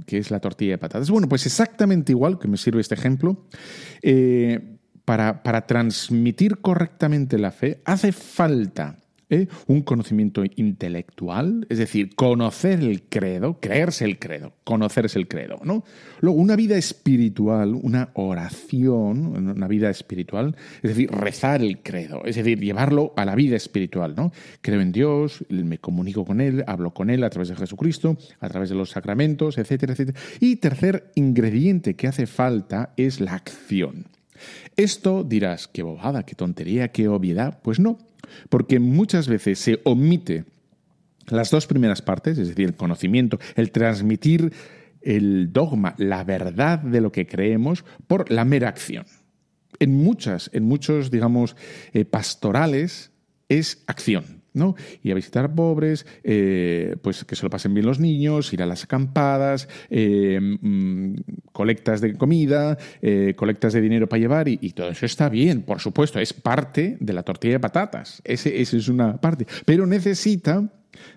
que es la tortilla de patatas. Bueno, pues exactamente igual, que me sirve este ejemplo, eh, para, para transmitir correctamente la fe hace falta ¿eh? un conocimiento intelectual, es decir, conocer el credo, creerse el credo, conocerse el credo, ¿no? Luego, una vida espiritual, una oración, una vida espiritual, es decir, rezar el credo, es decir, llevarlo a la vida espiritual, ¿no? Creo en Dios, me comunico con Él, hablo con Él a través de Jesucristo, a través de los sacramentos, etcétera, etcétera. Y tercer ingrediente que hace falta es la acción. Esto dirás, qué bobada, qué tontería, qué obviedad. Pues no, porque muchas veces se omite las dos primeras partes, es decir, el conocimiento, el transmitir el dogma, la verdad de lo que creemos, por la mera acción. En muchas, en muchos, digamos, eh, pastorales es acción. ¿No? Y a visitar pobres, eh, pues que se lo pasen bien los niños, ir a las acampadas, eh, mm, colectas de comida, eh, colectas de dinero para llevar, y, todo eso está bien, por supuesto, es parte de la tortilla de patatas, ese, es una parte, pero necesita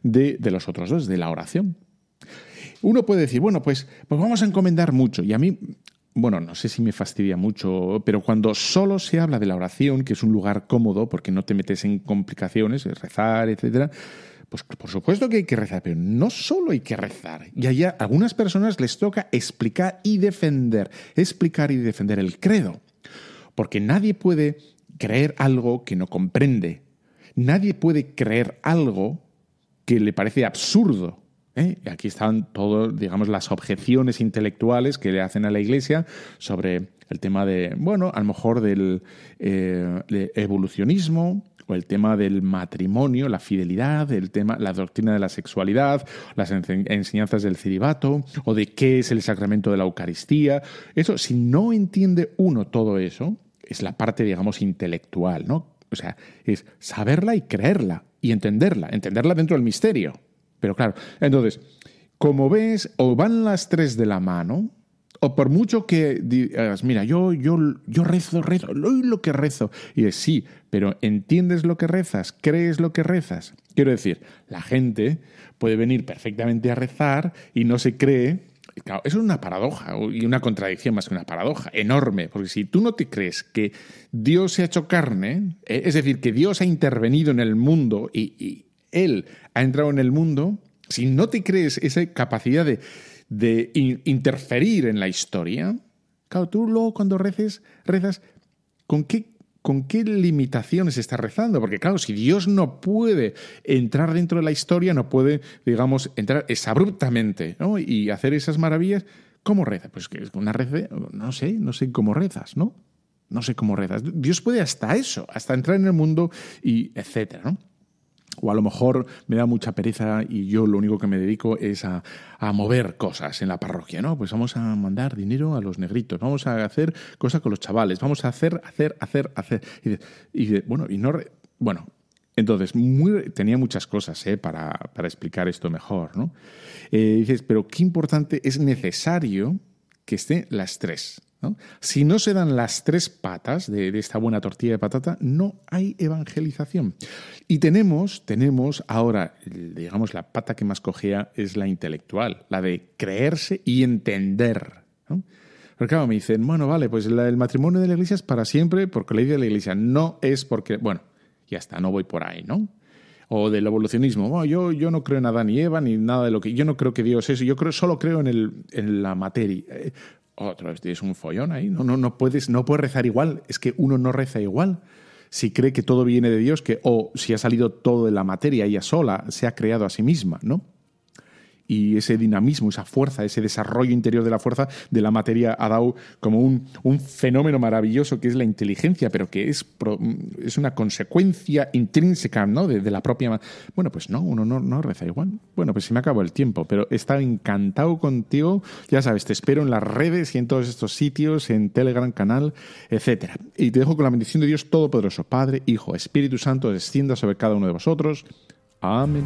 de, de los otros dos, de la oración. Uno puede decir, bueno, pues, pues vamos a encomendar mucho, y a mí bueno, no sé si me fastidia mucho, pero cuando solo se habla de la oración, que es un lugar cómodo porque no te metes en complicaciones, rezar, etcétera, pues por supuesto que hay que rezar, pero no solo hay que rezar. Y allá a algunas personas les toca explicar y defender, explicar y defender el credo. Porque nadie puede creer algo que no comprende. Nadie puede creer algo que le parece absurdo. ¿Eh? Y aquí están todas, digamos, las objeciones intelectuales que le hacen a la Iglesia sobre el tema de, bueno, a lo mejor del eh, evolucionismo, o el tema del matrimonio, la fidelidad, el tema, la doctrina de la sexualidad, las enseñanzas del celibato, o de qué es el sacramento de la Eucaristía. Eso, si no entiende uno todo eso, es la parte, digamos, intelectual, ¿no? O sea, es saberla y creerla y entenderla, entenderla dentro del misterio. Pero claro, entonces, como ves, o van las tres de la mano, o por mucho que digas, mira, yo, yo, yo rezo, rezo, lo que rezo. Y es sí, pero ¿entiendes lo que rezas? ¿Crees lo que rezas? Quiero decir, la gente puede venir perfectamente a rezar y no se cree. Claro, eso es una paradoja y una contradicción más que una paradoja enorme, porque si tú no te crees que Dios se ha hecho carne, eh, es decir, que Dios ha intervenido en el mundo y él ha entrado en el mundo, si no te crees esa capacidad de, interferir en la historia, claro, tú luego cuando reces, rezas, ¿con qué, ¿con qué limitaciones estás rezando? Porque claro, si Dios no puede entrar dentro de la historia, no puede, digamos, entrar abruptamente y hacer esas maravillas, ¿cómo rezas? Pues que una reza, no sé, no sé cómo rezas, ¿no? No sé cómo rezas. Dios puede hasta eso, hasta entrar en el mundo y etcétera, ¿no? O a lo mejor me da mucha pereza y yo lo único que me dedico es a, mover cosas en la parroquia, ¿no? Pues vamos a mandar dinero a los negritos, vamos a hacer cosas con los chavales, vamos a hacer, hacer, hacer, hacer. Y, bueno, y no. Bueno, Entonces, tenía muchas cosas ¿eh? para, para, explicar esto mejor. ¿no? Eh, dices, pero qué importante es necesario que estén las tres. Si no se dan las tres patas de, esta buena tortilla de patata, no hay evangelización. Y tenemos, tenemos ahora, digamos, la pata que más cogía es la intelectual, la de creerse y entender. Porque claro, me dicen, bueno, vale, pues el matrimonio de la iglesia es para siempre porque la idea de la iglesia no es porque, bueno, ya está, no voy por ahí, ¿no? O del evolucionismo, yo, yo no creo en Adán y Eva ni nada de lo que, yo no creo que Dios es, yo creo, solo creo en, el, en la materia. Eh, otro, es un follón ahí, no, no, no, puedes, no puedes rezar igual, es que uno no reza igual. Si cree que todo viene de Dios, que, o si ha salido todo de la materia, ella sola se ha creado a sí misma, ¿no? Y ese dinamismo, esa fuerza, ese desarrollo interior de la fuerza de la materia ha dado como un, fenómeno maravilloso que es la inteligencia, pero que es, es una consecuencia intrínseca ¿no? de, la propia... Bueno, pues no, uno no, no reza igual. Bueno, pues se me acabó el tiempo, pero estado encantado contigo. Ya sabes, te espero en las redes y en todos estos sitios, en Telegram, canal, etc. Y te dejo con la bendición de Dios Todopoderoso, Padre, Hijo, Espíritu Santo, descienda sobre cada uno de vosotros. Amén.